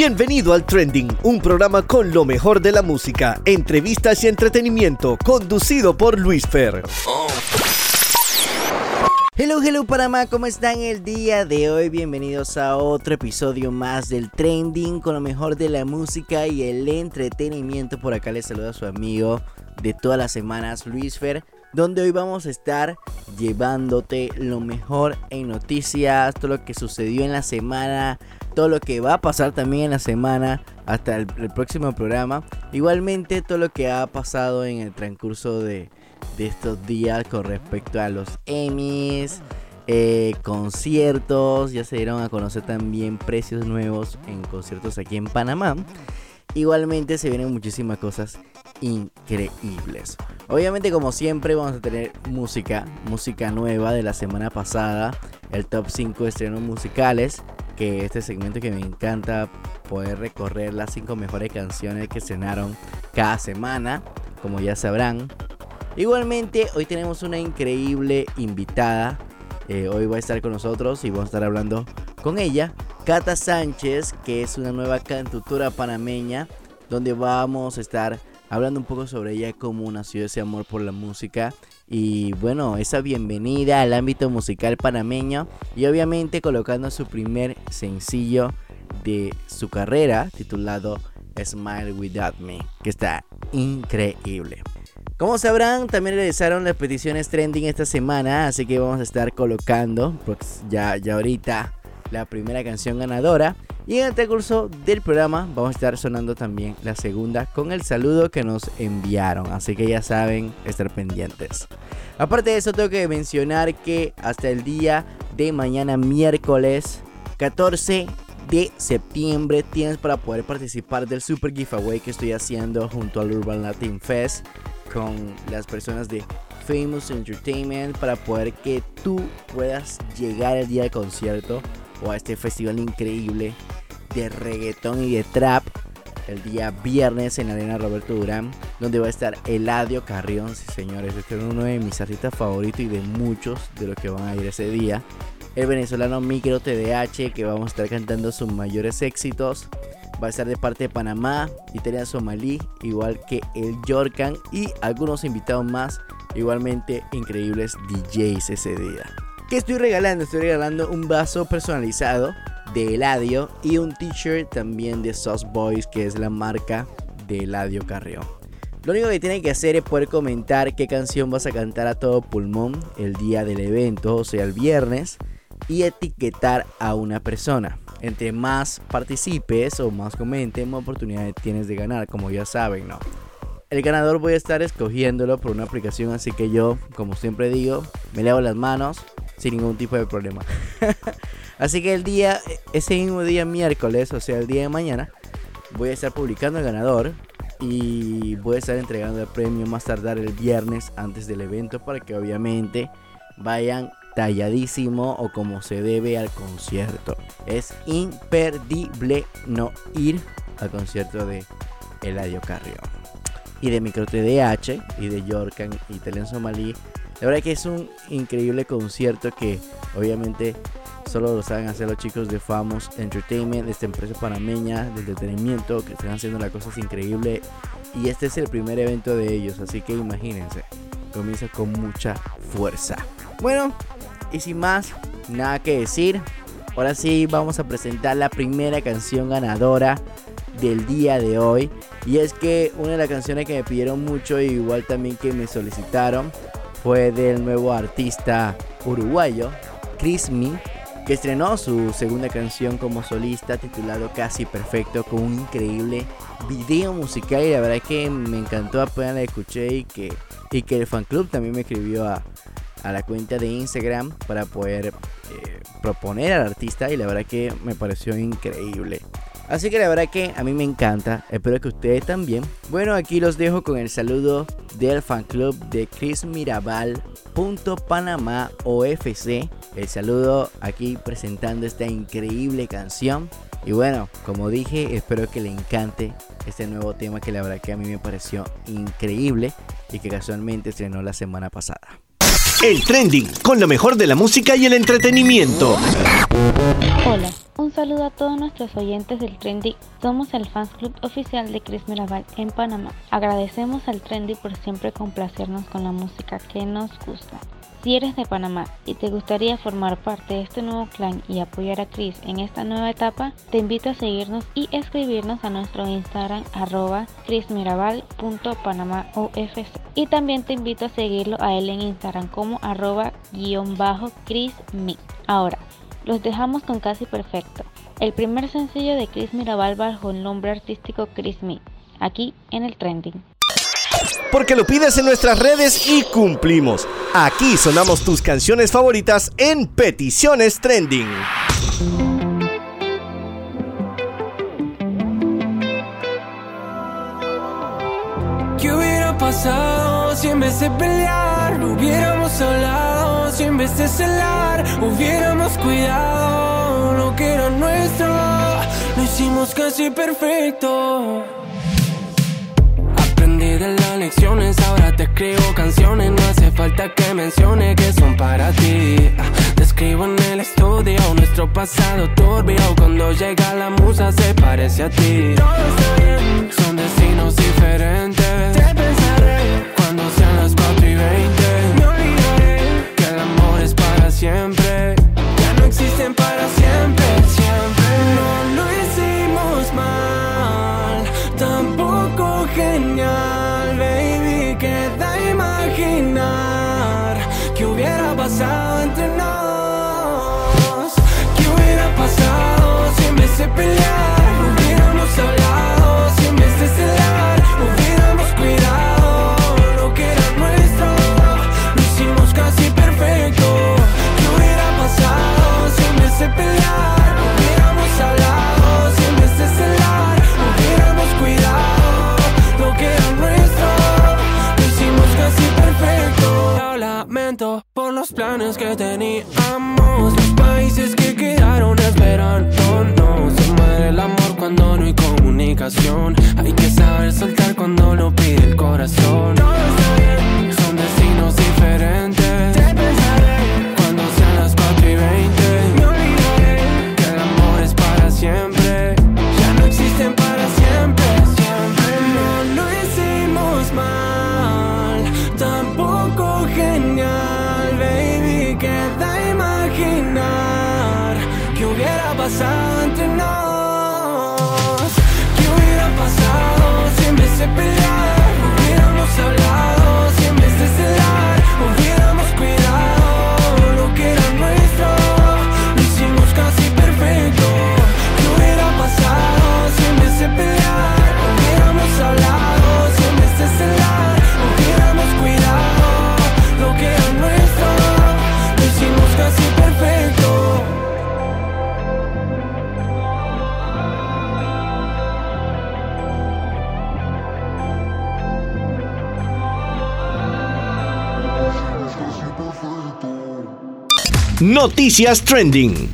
Bienvenido al Trending, un programa con lo mejor de la música, entrevistas y entretenimiento, conducido por Luis Fer. Hello, hello Panamá, ¿cómo están el día de hoy? Bienvenidos a otro episodio más del Trending con lo mejor de la música y el entretenimiento. Por acá les saluda a su amigo de todas las semanas, Luis Fer donde hoy vamos a estar llevándote lo mejor en noticias, todo lo que sucedió en la semana, todo lo que va a pasar también en la semana hasta el, próximo programa. Igualmente todo lo que ha pasado en el transcurso de, estos días con respecto a los Emmys. Eh, conciertos, ya se dieron a conocer también precios nuevos en conciertos aquí en Panamá. Igualmente se vienen muchísimas cosas increíbles. Obviamente como siempre vamos a tener música, música nueva de la semana pasada, el top 5 estrenos musicales, que este segmento que me encanta poder recorrer las 5 mejores canciones que estrenaron cada semana, como ya sabrán. Igualmente hoy tenemos una increíble invitada, eh, hoy va a estar con nosotros y vamos a estar hablando con ella, Cata Sánchez, que es una nueva cantutura panameña, donde vamos a estar hablando un poco sobre ella, cómo nació ese amor por la música y bueno, esa bienvenida al ámbito musical panameño y obviamente colocando su primer sencillo de su carrera titulado Smile Without Me, que está increíble. Como sabrán, también realizaron las peticiones trending esta semana, así que vamos a estar colocando pues ya, ya ahorita la primera canción ganadora. Y en el transcurso del programa vamos a estar sonando también la segunda con el saludo que nos enviaron. Así que ya saben, estar pendientes. Aparte de eso, tengo que mencionar que hasta el día de mañana, miércoles 14 de septiembre, tienes para poder participar del super giveaway que estoy haciendo junto al Urban Latin Fest con las personas de Famous Entertainment para poder que tú puedas llegar el día del concierto o a este festival increíble de reggaetón y de trap el día viernes en la Arena Roberto Durán, donde va a estar Eladio Carrión, sí, señores, este es uno de mis artistas favoritos y de muchos de los que van a ir ese día. El venezolano Micro TDH, que vamos a estar cantando sus mayores éxitos. Va a estar de parte de Panamá, Italia Somalí, igual que el Yorkan y algunos invitados más, igualmente increíbles DJs ese día. ¿Qué estoy regalando? Estoy regalando un vaso personalizado de Eladio y un t-shirt también de Sauce Boys, que es la marca de Eladio Carrión. Lo único que tienen que hacer es poder comentar qué canción vas a cantar a todo pulmón el día del evento, o sea, el viernes, y etiquetar a una persona. Entre más participes o más comenten, más oportunidades tienes de ganar, como ya saben, ¿no? El ganador voy a estar escogiéndolo por una aplicación, así que yo, como siempre digo, me lavo las manos, sin ningún tipo de problema. Así que el día, ese mismo día miércoles, o sea, el día de mañana, voy a estar publicando el ganador y voy a estar entregando el premio más tardar el viernes antes del evento para que obviamente vayan talladísimo o como se debe al concierto. Es imperdible no ir al concierto de Eladio Carrión. Y de Micro TDH y de Yorkan y Telen Somalí la verdad que es un increíble concierto que obviamente solo lo saben hacer los chicos de Famous Entertainment, de esta empresa panameña de entretenimiento que están haciendo las cosas increíbles. Y este es el primer evento de ellos, así que imagínense, comienza con mucha fuerza. Bueno, y sin más, nada que decir. Ahora sí vamos a presentar la primera canción ganadora del día de hoy. Y es que una de las canciones que me pidieron mucho, igual también que me solicitaron, fue del nuevo artista uruguayo, Chris Me, que estrenó su segunda canción como solista titulado Casi Perfecto con un increíble video musical y la verdad es que me encantó apenas la escuché y que, y que el fan club también me escribió a, la cuenta de Instagram para poder eh, proponer al artista y la verdad que me pareció increíble. Así que la verdad que a mí me encanta, espero que ustedes también. Bueno, aquí los dejo con el saludo del fan club de Chris Mirabal. Panamá OFC. El saludo aquí presentando esta increíble canción. Y bueno, como dije, espero que le encante este nuevo tema que la verdad que a mí me pareció increíble y que casualmente estrenó la semana pasada. El trending con lo mejor de la música y el entretenimiento. Hola saludo a todos nuestros oyentes del Trendy. Somos el fans club oficial de Chris Mirabal en Panamá. Agradecemos al Trendy por siempre complacernos con la música que nos gusta. Si eres de Panamá y te gustaría formar parte de este nuevo clan y apoyar a Chris en esta nueva etapa, te invito a seguirnos y escribirnos a nuestro Instagram arroba chrismirabal.panamaofc. Y también te invito a seguirlo a él en Instagram como arroba guion bajo chrismi. Ahora, los dejamos con Casi Perfecto, el primer sencillo de Chris Mirabal bajo el nombre artístico Chris Me, aquí en el trending. Porque lo pides en nuestras redes y cumplimos. Aquí sonamos tus canciones favoritas en Peticiones Trending. ¿Qué hubiera pasado si en vez de pelear hubiéramos hablado? Si en vez de celar hubiéramos cuidado lo que era nuestro, lo hicimos casi perfecto. Ahora te escribo canciones. No hace falta que mencione que son para ti. Te escribo en el estudio, nuestro pasado turbio. Cuando llega la musa se parece a ti. Son destinos diferentes. Te pensaré cuando sean las 4 y 20. Planes que teníamos, los países que quedaron esperando. El amor cuando no hay comunicación. Hay que saber soltar cuando lo pide el corazón. Son destinos diferentes. De pelear hubiéramos? Noticias Trending.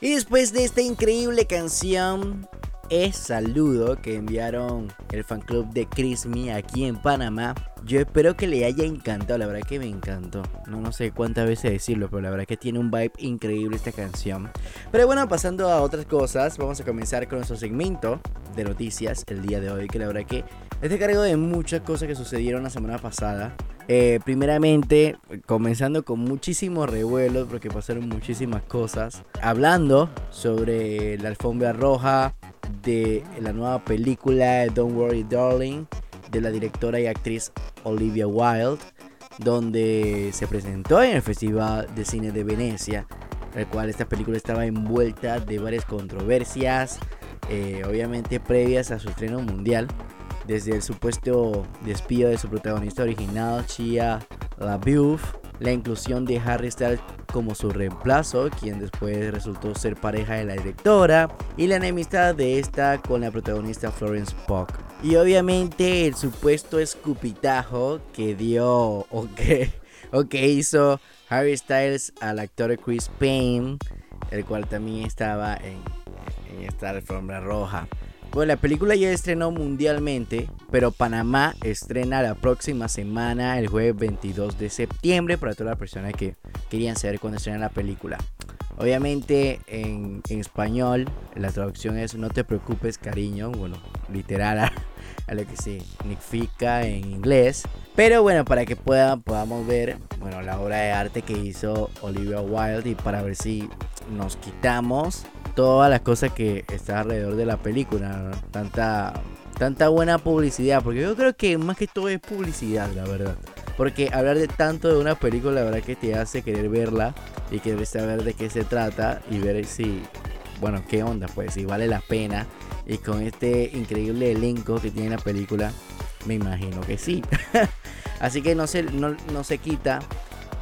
Y después de esta increíble canción, es saludo que enviaron el fan club de Chris Me aquí en Panamá. Yo espero que le haya encantado, la verdad que me encantó. No, no sé cuántas veces decirlo, pero la verdad que tiene un vibe increíble esta canción. Pero bueno, pasando a otras cosas, vamos a comenzar con nuestro segmento de noticias el día de hoy, que la verdad que este cargo de muchas cosas que sucedieron la semana pasada. Eh, primeramente, comenzando con muchísimos revuelos, porque pasaron muchísimas cosas. Hablando sobre la alfombra roja de la nueva película Don't Worry Darling, de la directora y actriz Olivia Wilde, donde se presentó en el Festival de Cine de Venecia, el cual esta película estaba envuelta de varias controversias, eh, obviamente previas a su estreno mundial desde el supuesto despido de su protagonista original, Chia LaBeouf, la inclusión de Harry Styles como su reemplazo, quien después resultó ser pareja de la directora, y la enemistad de esta con la protagonista Florence Pugh. Y obviamente el supuesto escupitajo que dio o que, o que hizo Harry Styles al actor Chris Payne, el cual también estaba en, en esta alfombra roja. Bueno, la película ya estrenó mundialmente, pero Panamá estrena la próxima semana, el jueves 22 de septiembre, para todas las personas que querían saber cuándo estrena la película. Obviamente en, español la traducción es no te preocupes cariño, bueno, literal a, lo que significa en inglés. Pero bueno, para que puedan, podamos ver bueno, la obra de arte que hizo Olivia Wilde y para ver si nos quitamos todas las cosas que está alrededor de la película, tanta, tanta buena publicidad, porque yo creo que más que todo es publicidad, la verdad. Porque hablar de tanto de una película, la verdad que te hace querer verla y querer saber de qué se trata y ver si, bueno, qué onda, pues, si vale la pena. Y con este increíble elenco que tiene la película, me imagino que sí. Así que no se, no, no se quita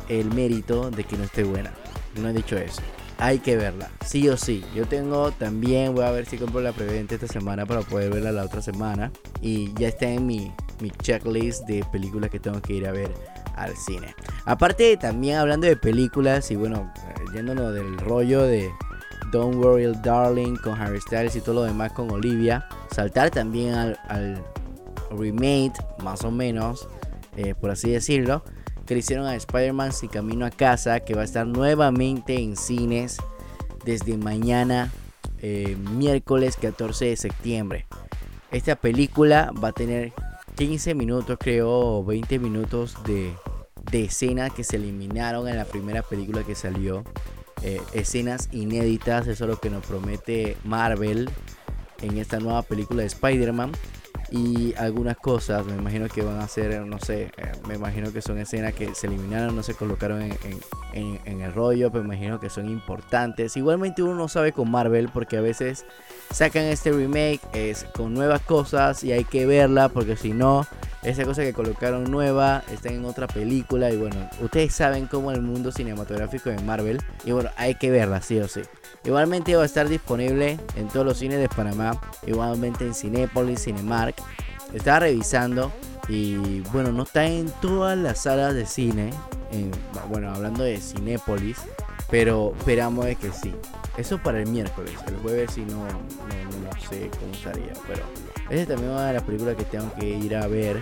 el mérito de que no esté buena. No he dicho eso hay que verla, sí o sí. Yo tengo también, voy a ver si compro la preventa esta semana para poder verla la otra semana. Y ya está en mi, mi checklist de películas que tengo que ir a ver al cine. Aparte, también hablando de películas y bueno, yéndonos del rollo de Don't Worry Darling con Harry Styles y todo lo demás con Olivia, saltar también al, remake, más o menos, eh, por así decirlo que le hicieron a Spider-Man Sin Camino a Casa, que va a estar nuevamente en cines desde mañana, eh, miércoles 14 de septiembre. Esta película va a tener 15 minutos, creo, 20 minutos de, de escenas que se eliminaron en la primera película que salió. Eh, escenas inéditas, eso es lo que nos promete Marvel en esta nueva película de Spider-Man. Y algunas cosas me imagino que van a ser no sé eh, me imagino que son escenas que se eliminaron no se colocaron en, en, el rollo pero me imagino que son importantes. Igualmente uno no sabe con Marvel porque a veces sacan este remake es con nuevas cosas y hay que verla porque si no esa cosa que colocaron nueva está en otra película y bueno ustedes saben cómo el mundo cinematográfico de Marvel y bueno hay que verla sí o sí Igualmente va a estar disponible en todos los cines de Panamá, igualmente en Cinépolis, Cinemark. Estaba revisando y bueno, no está en todas las salas de cine. bueno, hablando de Cinépolis, pero esperamos de que sí. Eso para el miércoles, el jueves si no, no, sé cómo estaría, pero esa también una de las películas que tengo que ir a ver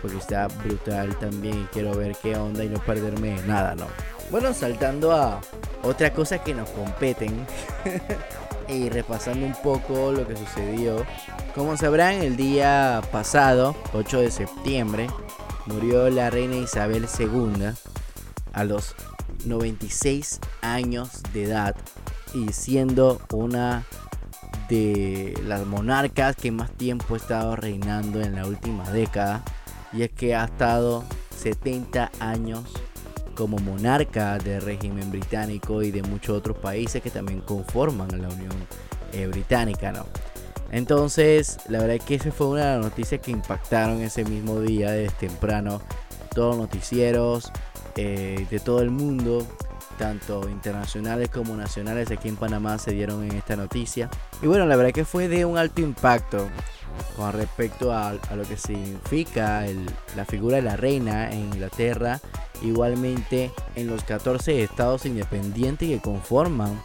porque está brutal también y quiero ver qué onda y no perderme nada, ¿no? Bueno, saltando a otra cosa que nos competen y repasando un poco lo que sucedió. Como sabrán, el día pasado, 8 de septiembre, murió la reina Isabel II a los 96 años de edad y siendo una de las monarcas que más tiempo ha estado reinando en la última década y es que ha estado 70 años como monarca del régimen británico y de muchos otros países que también conforman la Unión eh, Británica, ¿no? Entonces, la verdad es que esa fue una de las noticias que impactaron ese mismo día, desde temprano, todos los noticieros eh, de todo el mundo, tanto internacionales como nacionales aquí en Panamá se dieron en esta noticia. Y bueno, la verdad que fue de un alto impacto con respecto a, lo que significa la figura de la reina en Inglaterra, igualmente en los 14 estados independientes que conforman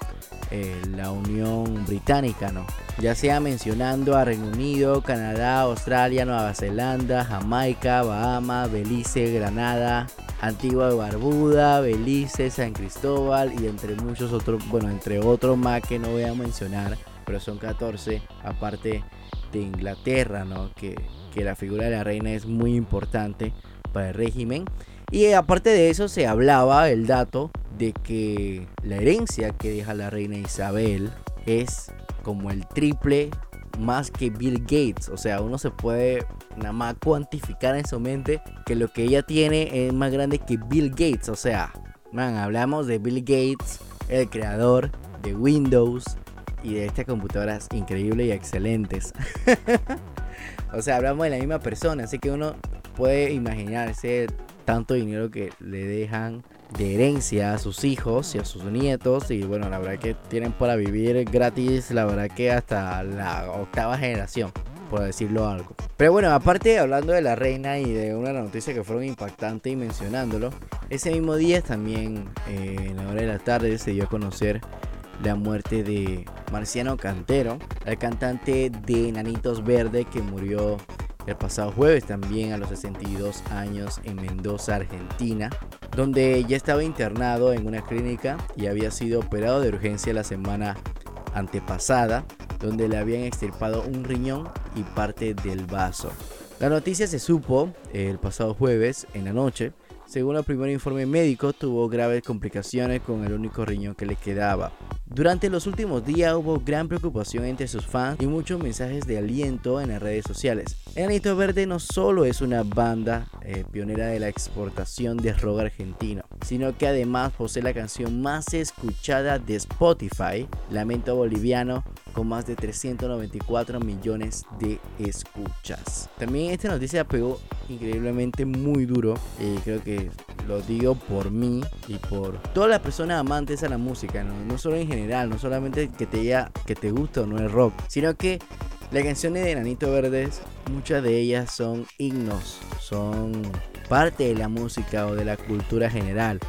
eh, la Unión Británica, ¿no? ya sea mencionando a Reino Unido, Canadá, Australia, Nueva Zelanda, Jamaica, Bahamas, Belice, Granada, Antigua y Barbuda, Belice, San Cristóbal y entre muchos otros, bueno, entre otros más que no voy a mencionar, pero son 14, aparte de Inglaterra, ¿no? Que, que la figura de la reina es muy importante para el régimen. Y aparte de eso se hablaba el dato de que la herencia que deja la reina Isabel es como el triple más que Bill Gates. O sea, uno se puede nada más cuantificar en su mente que lo que ella tiene es más grande que Bill Gates. O sea, man, hablamos de Bill Gates, el creador de Windows, y de estas computadoras increíbles y excelentes. o sea, hablamos de la misma persona, así que uno puede imaginarse tanto dinero que le dejan de herencia a sus hijos y a sus nietos y bueno, la verdad que tienen para vivir gratis, la verdad que hasta la octava generación, por decirlo algo. Pero bueno, aparte hablando de la reina y de una noticia que fueron impactantes y mencionándolo, ese mismo día también eh, en la hora de la tarde se dio a conocer la muerte de Marciano Cantero, el cantante de Nanitos Verde que murió el pasado jueves también a los 62 años en Mendoza, Argentina. donde ya estaba internado en una clínica y había sido operado de urgencia la semana antepasada, donde le habían extirpado un riñón y parte del vaso. La noticia se supo el pasado jueves en la noche según el primer informe médico, tuvo graves complicaciones con el único riñón que le quedaba. Durante los últimos días hubo gran preocupación entre sus fans y muchos mensajes de aliento en las redes sociales. Enanito Verde no solo es una banda eh, pionera de la exportación de rock argentino, sino que además posee la canción más escuchada de Spotify, Lamento Boliviano, con más de 394 millones de escuchas. También esta noticia pegó increíblemente muy duro y creo que lo digo por mí y por todas las personas amantes a la música, no, solo en general, no solamente que te, que te gusta o no el rock, sino que las canciones de Nanito Verdes, muchas de ellas son himnos, son parte de la música o de la cultura general.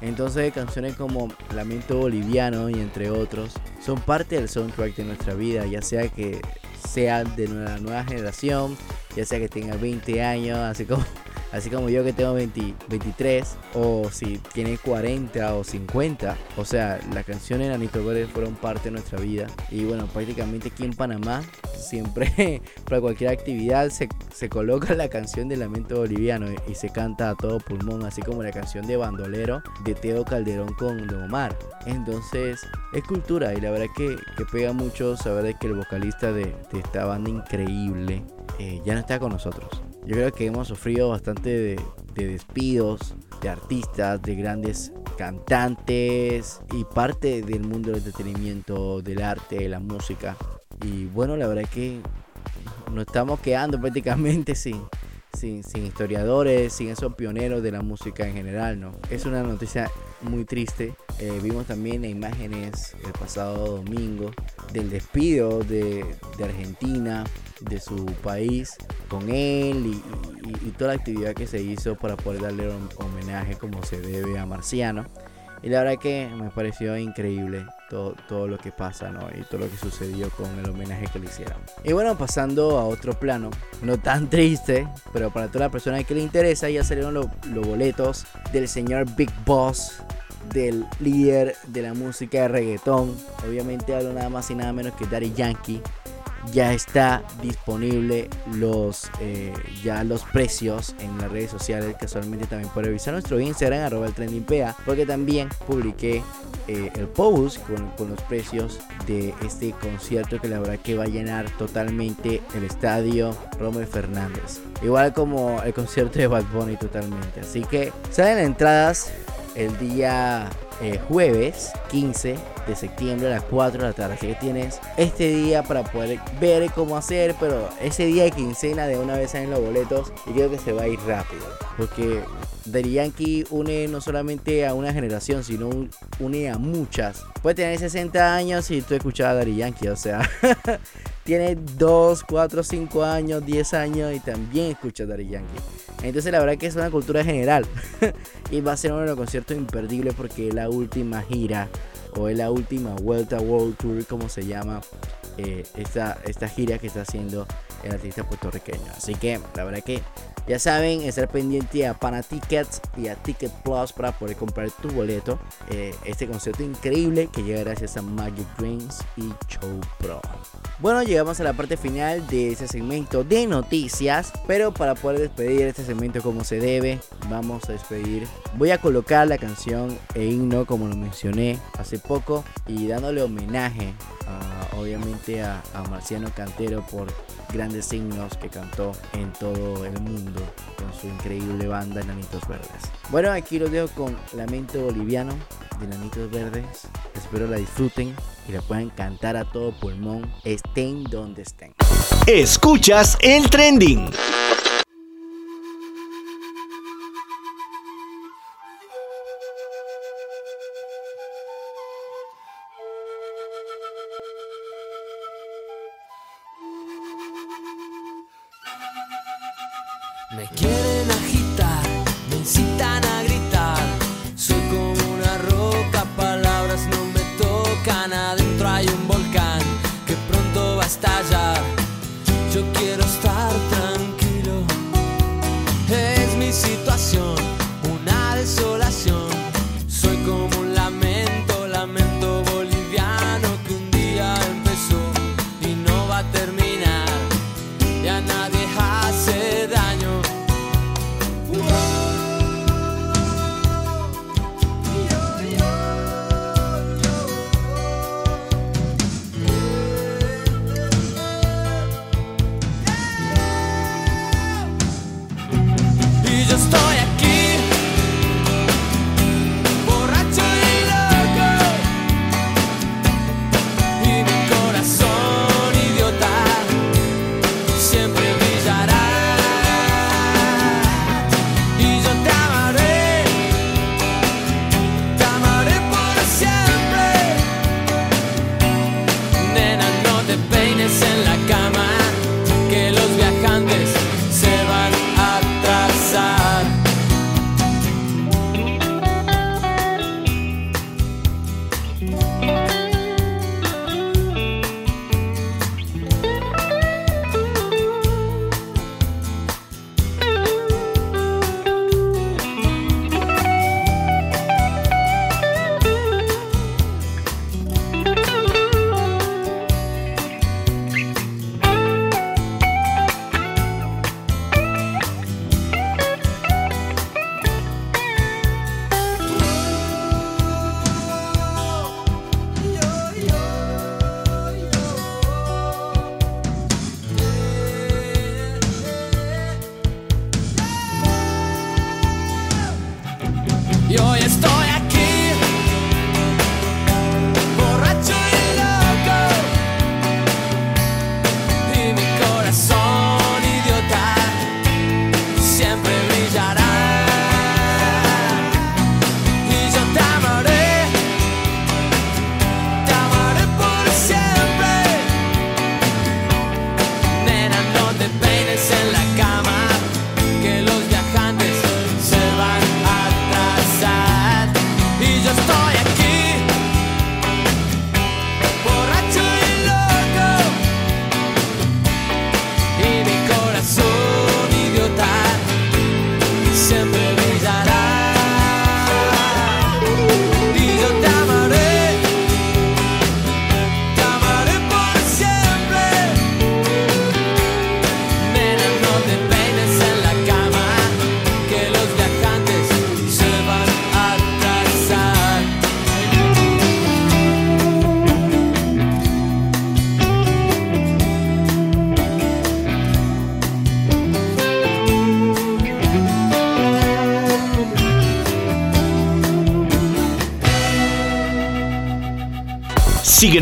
Entonces canciones como Lamento Boliviano y entre otros son parte del soundtrack de nuestra vida, ya sea que sea de la nueva generación, ya sea que tenga 20 años, así como Así como yo que tengo 23, o si tiene 40 o 50. O sea, las canciones de Anito Verde fueron parte de nuestra vida. Y bueno, prácticamente aquí en Panamá, siempre para cualquier actividad se, se coloca la canción de Lamento Boliviano y, se canta a todo pulmón, así como la canción de Bandolero de Teo Calderón con Don Omar. Entonces, es cultura y la verdad que, que pega mucho saber que el vocalista de, esta banda increíble eh, ya no está con nosotros. Yo creo que hemos sufrido bastante de, despidos de artistas, de grandes cantantes y parte del mundo del entretenimiento, del arte, de la música. Y bueno, la verdad es que nos estamos quedando prácticamente sin, sin, sin, historiadores, sin esos pioneros de la música en general, ¿no? Es una noticia muy triste. Eh, vimos también imágenes el pasado domingo del despido de, Argentina de su país con él y, toda la actividad que se hizo para poder darle un homenaje como se debe a Marciano. Y la verdad que me pareció increíble todo, todo, lo que pasa ¿no? y todo lo que sucedió con el homenaje que le hicieron. Y bueno, pasando a otro plano, no tan triste, pero para toda la persona que le interesa, ya salieron los boletos del señor Big Boss del líder de la música de reggaetón. Obviamente hablo nada más y nada menos que Daddy Yankee ya está disponible los eh, ya los precios en las redes sociales casualmente también puede revisar nuestro Instagram arroba el porque también publiqué eh, el post con, los precios de este concierto que la verdad que va a llenar totalmente el estadio Romeo Fernández. Igual como el concierto de Bad Bunny totalmente. Así que salen entradas el día eh, jueves 15 de septiembre a las 4 de la tarde. Así que tienes este día para poder ver cómo hacer, pero ese día de quincena de una vez en los boletos y creo que se va a ir rápido. Porque Daddy Yankee une no solamente a una generación, sino une a muchas. Puede tener 60 años y tú escuchas a Daddy Yankee, o sea, tiene 2, 4, 5 años, 10 años y también escucha a Daddy Yankee. Entonces la verdad que es una cultura general y va a ser uno de los conciertos imperdibles porque es la última gira o es la última vuelta World Tour como se llama eh, esta, esta gira que está haciendo el artista puertorriqueño. Así que la verdad que ya saben, estar pendiente a Pana Tickets y a Ticket Plus para poder comprar tu boleto. Eh, este concierto increíble que llega gracias a Magic Dreams y Show Pro. Bueno, llegamos a la parte final de este segmento de noticias. Pero para poder despedir este segmento como se debe, vamos a despedir. Voy a colocar la canción e himno como lo mencioné hace poco y dándole homenaje obviamente a, Marciano Cantero por grandes signos que cantó en todo el mundo con su increíble banda Enanitos Verdes. Bueno, aquí los dejo con Lamento Boliviano de Enanitos Verdes. Espero la disfruten y la puedan cantar a todo pulmón, estén donde estén. Escuchas el trending.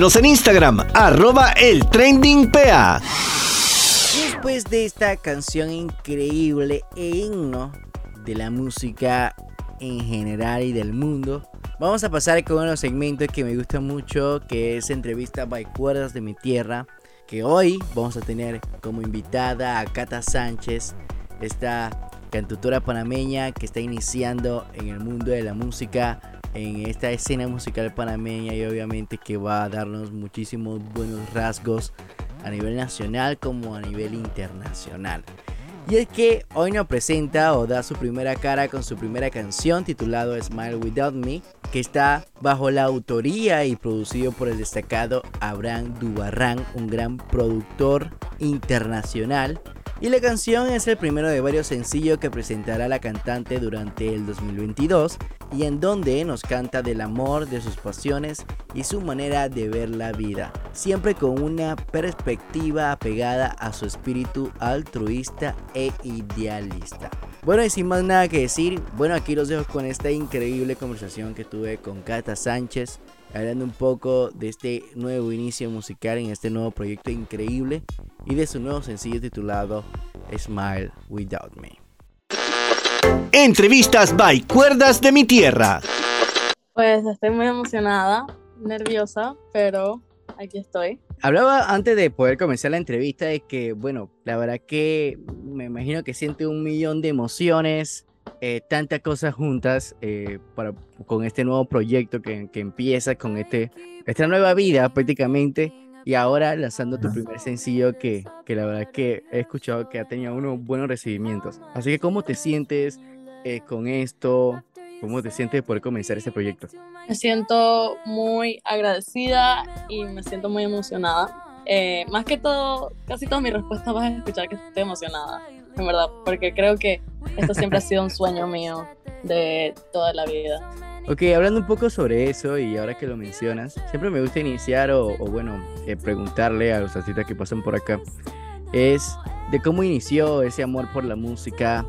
Síguenos en Instagram, arroba el trendingpa. Después de esta canción increíble e himno de la música en general y del mundo, vamos a pasar con unos segmentos que me gusta mucho, que es entrevista by cuerdas de mi tierra, que hoy vamos a tener como invitada a Cata Sánchez, esta cantautora panameña que está iniciando en el mundo de la música, en esta escena musical panameña y obviamente que va a darnos muchísimos buenos rasgos a nivel nacional como a nivel internacional. Y es que hoy nos presenta o da su primera cara con su primera canción titulado Smile Without Me, que está bajo la autoría y producido por el destacado Abraham Dubarrán, un gran productor internacional y la canción es el primero de varios sencillos que presentará la cantante durante el 2022 y en donde nos canta del amor, de sus pasiones y su manera de ver la vida, siempre con una perspectiva apegada a su espíritu altruista e idealista. Bueno, y sin más nada que decir, bueno, aquí los dejo con esta increíble conversación que tuve con Cata Sánchez, hablando un poco de este nuevo inicio musical en este nuevo proyecto increíble y de su nuevo sencillo titulado Smile Without Me. Entrevistas by Cuerdas de mi Tierra. Pues estoy muy emocionada, nerviosa, pero aquí estoy. Hablaba antes de poder comenzar la entrevista de que, bueno, la verdad que me imagino que siente un millón de emociones, eh, tantas cosas juntas eh, para, con este nuevo proyecto que, que, empieza, con este, esta nueva vida prácticamente, y ahora lanzando tu primer sencillo que, que la verdad que he escuchado que ha tenido unos buenos recibimientos. Así que, ¿cómo te sientes eh, con esto? ¿Cómo te sientes por comenzar este proyecto? Me siento muy agradecida y me siento muy emocionada. Eh, más que todo, casi todas mis respuestas vas a escuchar que estoy emocionada, en verdad, porque creo que esto siempre ha sido un sueño mío de toda la vida. Ok, hablando un poco sobre eso y ahora que lo mencionas, siempre me gusta iniciar o, o bueno, eh, preguntarle a los artistas que pasan por acá, es de cómo inició ese amor por la música,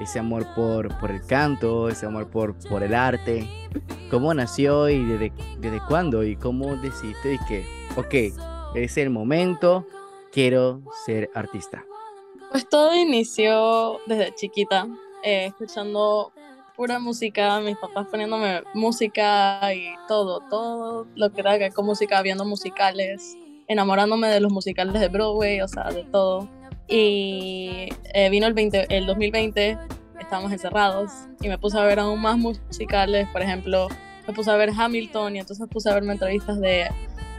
ese amor por, por el canto, ese amor por, por el arte, cómo nació y desde, desde cuándo y cómo decidiste que, ok, es el momento, quiero ser artista. Pues todo inició desde chiquita, eh, escuchando pura música, mis papás poniéndome música y todo, todo lo que haga con música, viendo musicales, enamorándome de los musicales de Broadway, o sea, de todo. Y eh, vino el, 20, el 2020, estábamos encerrados y me puse a ver aún más musicales, por ejemplo, me puse a ver Hamilton y entonces puse a verme entrevistas de,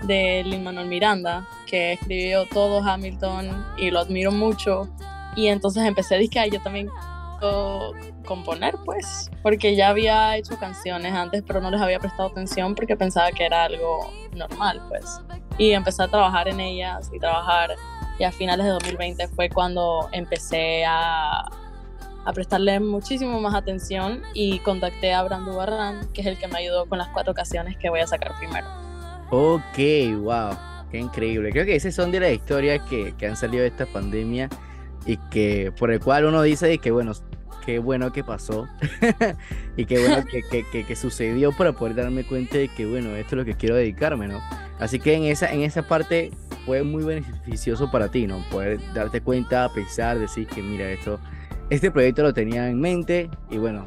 de Lin Manuel Miranda, que escribió todo Hamilton y lo admiro mucho. Y entonces empecé a que yo también componer, pues, porque ya había hecho canciones antes, pero no les había prestado atención porque pensaba que era algo normal, pues. Y empecé a trabajar en ellas y trabajar, y a finales de 2020 fue cuando empecé a, a prestarle muchísimo más atención y contacté a Brandu Barran, que es el que me ayudó con las cuatro canciones que voy a sacar primero. Ok, wow, qué increíble. Creo que esas son de las historias que, que han salido de esta pandemia y que por el cual uno dice que bueno, qué bueno que pasó y qué bueno que, que, que, sucedió para poder darme cuenta de que bueno, esto es lo que quiero dedicarme, ¿no? Así que en esa, en esa parte fue muy beneficioso para ti, ¿no? Poder darte cuenta, pensar, decir que mira, esto, este proyecto lo tenía en mente y bueno,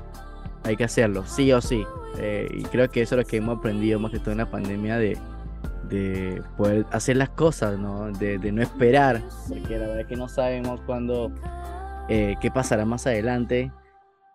hay que hacerlo, sí o sí. Eh, y creo que eso es lo que hemos aprendido más que todo en la pandemia de, de poder hacer las cosas, ¿no? De, de, no esperar, porque la verdad es que no sabemos cuándo, eh, qué pasará más adelante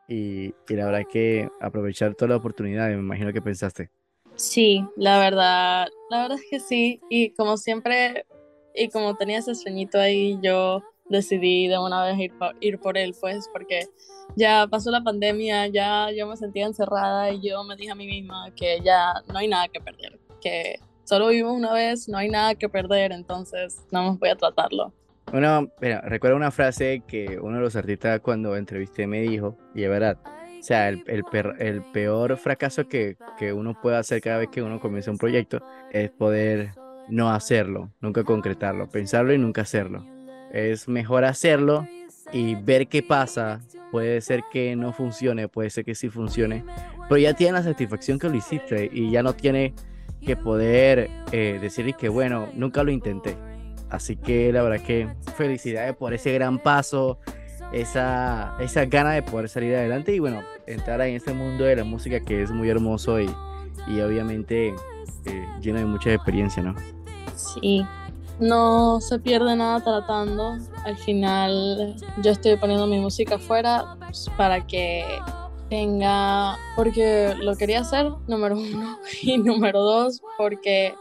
y, y, la verdad es que aprovechar toda la oportunidad, me imagino que pensaste. Sí, la verdad, la verdad es que sí, y como siempre, y como tenía ese sueñito ahí, yo decidí de una vez ir, ir por él, pues, porque ya pasó la pandemia, ya yo me sentía encerrada y yo me dije a mí misma que ya no hay nada que perder, que solo vivimos una vez, no hay nada que perder, entonces no más voy a tratarlo. Bueno, mira, recuerdo una frase que uno de los artistas cuando entrevisté me dijo, y es verdad, o sea, el, el, el peor fracaso que, que, uno puede hacer cada vez que uno comienza un proyecto es poder no hacerlo, nunca concretarlo, pensarlo y nunca hacerlo. Es mejor hacerlo y ver qué pasa. Puede ser que no funcione, puede ser que sí funcione, pero ya tiene la satisfacción que lo hiciste y ya no tiene que poder eh, decir que bueno, nunca lo intenté. Así que la verdad que felicidades por ese gran paso, esa, esa gana de poder salir adelante y bueno, entrar en este mundo de la música que es muy hermoso y, y obviamente eh, lleno de mucha experiencia, ¿no? Sí, no se pierde nada tratando. Al final yo estoy poniendo mi música afuera pues, para que tenga, porque lo quería hacer, número uno, y número dos, porque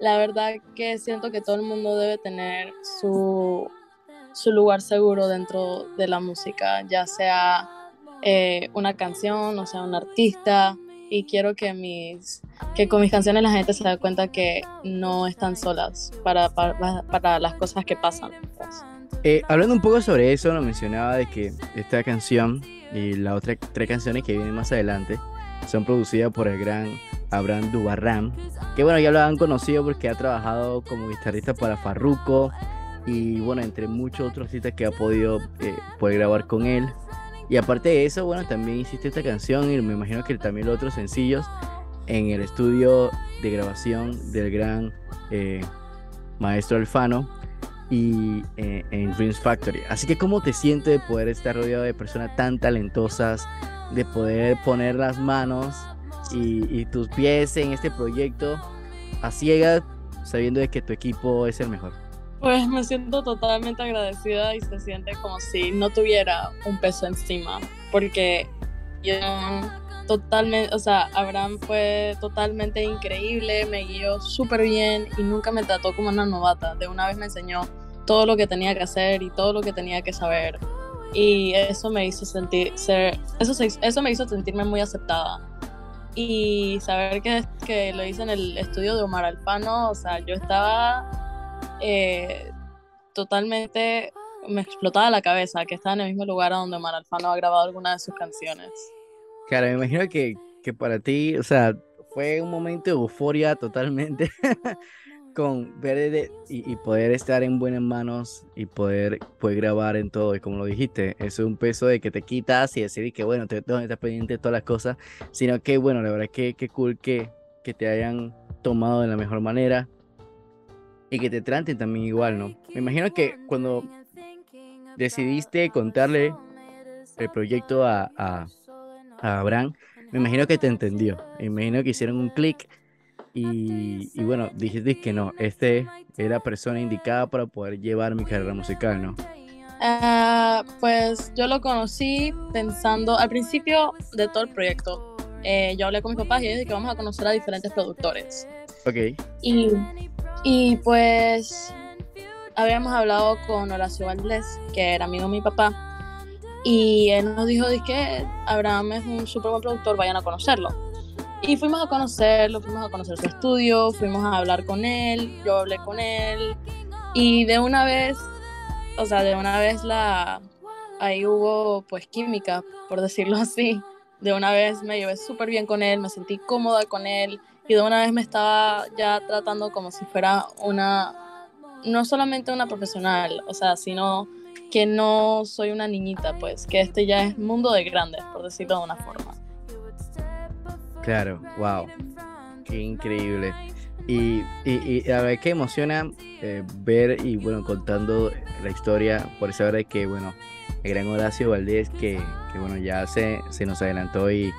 la verdad que siento que todo el mundo debe tener su, su lugar seguro dentro de la música, ya sea eh, una canción, o sea, un artista, y quiero que, mis, que con mis canciones la gente se dé cuenta que no están solas para, para, para las cosas que pasan. Pues. Eh, hablando un poco sobre eso, lo mencionaba de que esta canción y las otras tres canciones que vienen más adelante son producidas por el gran Abraham Dubarram, que bueno, ya lo han conocido porque ha trabajado como guitarrista para Farruko y bueno, entre muchos otros artistas que ha podido eh, poder grabar con él. Y aparte de eso, bueno, también hiciste esta canción y me imagino que también los otros sencillos en el estudio de grabación del gran eh, maestro Alfano y eh, en Dreams Factory. Así que cómo te sientes de poder estar rodeado de personas tan talentosas, de poder poner las manos y, y tus pies en este proyecto a ciegas, sabiendo de que tu equipo es el mejor. Pues me siento totalmente agradecida y se siente como si no tuviera un peso encima, porque yo totalmente, o sea, Abraham fue totalmente increíble, me guió súper bien y nunca me trató como una novata. De una vez me enseñó todo lo que tenía que hacer y todo lo que tenía que saber. Y eso me hizo sentir, eso, me hizo sentirme muy aceptada. Y saber que, que lo hice en el estudio de Omar Alfano, o sea, yo estaba eh, totalmente me explotaba la cabeza que estaba en el mismo lugar donde Omar Alfano ha grabado alguna de sus canciones. Claro, me imagino que, que para ti, o sea, fue un momento de euforia totalmente con ver y, poder estar en buenas manos y poder, poder grabar en todo. Y como lo dijiste, eso es un peso de que te quitas y decir que bueno, te, no estás pendiente de todas las cosas, sino que bueno, la verdad que, que cool que, que te hayan tomado de la mejor manera y que te traten también igual, ¿no? Me imagino que cuando decidiste contarle el proyecto a, a, Abraham, me imagino que te entendió. Me imagino que hicieron un clic y, y, bueno, dijiste que no, este es la persona indicada para poder llevar mi carrera musical, ¿no? Uh, pues yo lo conocí pensando al principio de todo el proyecto. Eh, yo hablé con mis papás y dije que vamos a conocer a diferentes productores. Ok. Y y pues habíamos hablado con Horacio Valdés, que era amigo de mi papá, y él nos dijo que Abraham es un súper buen productor, vayan a conocerlo. Y fuimos a conocerlo, fuimos a conocer su estudio, fuimos a hablar con él, yo hablé con él, y de una vez, o sea, de una vez la, ahí hubo pues química, por decirlo así. De una vez me llevé súper bien con él, me sentí cómoda con él y de una vez me estaba ya tratando como si fuera una, no solamente una profesional, o sea, sino que no soy una niñita, pues, que este ya es mundo de grandes, por decirlo de una forma. Claro, wow, qué increíble. Y, y, y a ver qué emociona eh, ver y bueno, contando la historia, por eso ahora que bueno, el gran Horacio Valdés que, que bueno, ya se, se nos adelantó y,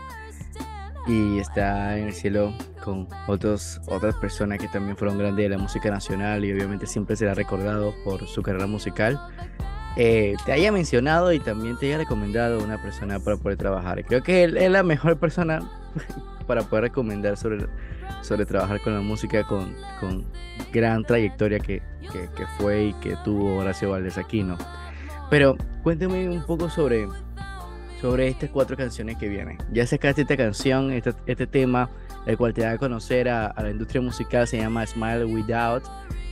y está en el cielo con otros, otras personas que también fueron grandes de la música nacional y obviamente siempre será recordado por su carrera musical, eh, te haya mencionado y también te haya recomendado una persona para poder trabajar. Creo que él es la mejor persona para poder recomendar sobre, sobre trabajar con la música con, con gran trayectoria que, que, que fue y que tuvo Horacio Valdés aquí, ¿no? Pero cuénteme un poco sobre sobre estas cuatro canciones que vienen. Ya sacaste esta canción, este, este tema, el cual te da a conocer a, la industria musical, se llama Smile Without.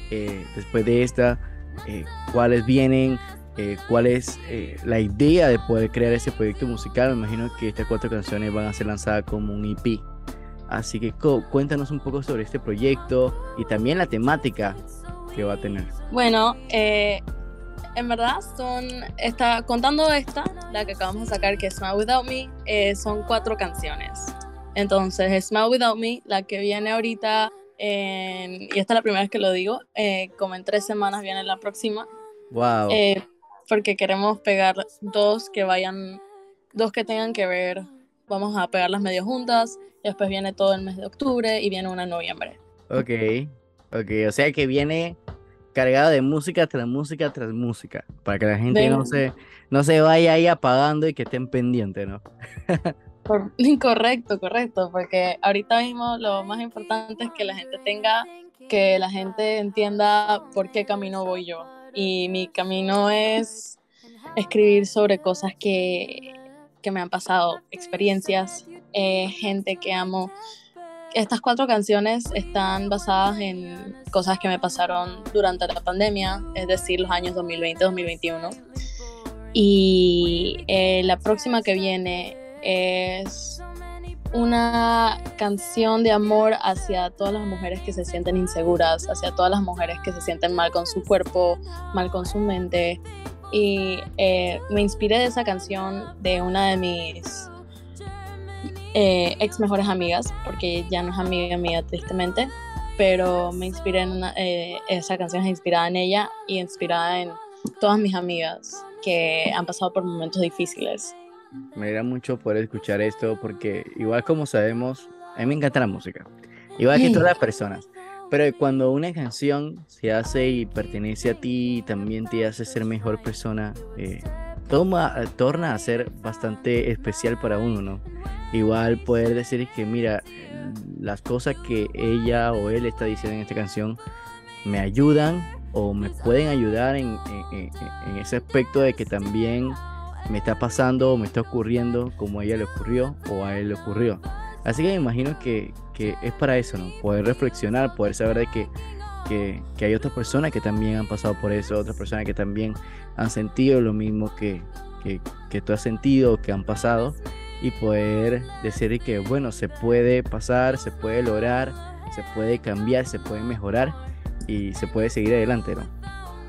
Eh, después de esta, eh, cuáles vienen, eh, cuál es la idea de poder crear ese proyecto musical. Me imagino que estas cuatro canciones van a ser lanzadas como un EP. Así que cuéntanos un poco sobre este proyecto y también la temática que va a tener. Bueno, en verdad son, está, contando esta, la que acabamos de sacar, que es My Without Me, eh, son cuatro canciones. Entonces, Smile Without Me, la que viene ahorita, y esta es la primera vez que lo digo, eh, como en tres semanas viene la próxima. Wow. Porque queremos pegar dos que vayan, dos que tengan que ver, vamos a pegarlas medio juntas, y después viene todo el mes de octubre y viene una en noviembre. Ok, ok, o sea que viene cargado de música tras música tras música, para que la gente no se, no se vaya ahí apagando y que estén pendientes, ¿no? Correcto, correcto, porque ahorita mismo lo más importante es que la gente tenga, que la gente entienda por qué camino voy yo. Y mi camino es escribir sobre cosas que, que me han pasado, experiencias, eh, gente que amo. Estas cuatro canciones están basadas en cosas que me pasaron durante la pandemia, es decir, los años 2020-2021. Y eh, la próxima que viene es una canción de amor hacia todas las mujeres que se sienten inseguras, hacia todas las mujeres que se sienten mal con su cuerpo, mal con su mente. Y eh, me inspiré de esa canción de una de mis eh, ex mejores amigas, porque ya no es amiga mía tristemente, pero me inspiré en eh, esa canción es inspirada en ella y inspirada en todas mis amigas que han pasado por momentos difíciles me alegra mucho poder escuchar esto porque igual como sabemos, a mí me encanta la música, igual que todas las personas. Pero cuando una canción se hace y pertenece a ti y también te hace ser mejor persona, eh, toma, torna a ser bastante especial para uno, ¿no? Igual poder decir que, mira, las cosas que ella o él está diciendo en esta canción me ayudan o me pueden ayudar en, en ese aspecto de que también me está pasando o me está ocurriendo como a ella le ocurrió o a él le ocurrió. Así que me imagino que, que es para eso, ¿no? Poder reflexionar, poder saber de que, que, hay otras personas que también han pasado por eso, otras personas que también han sentido lo mismo que, que, que tú has sentido, que han pasado, y poder decir que, bueno, se puede pasar, se puede lograr, se puede cambiar, se puede mejorar y se puede seguir adelante, ¿no?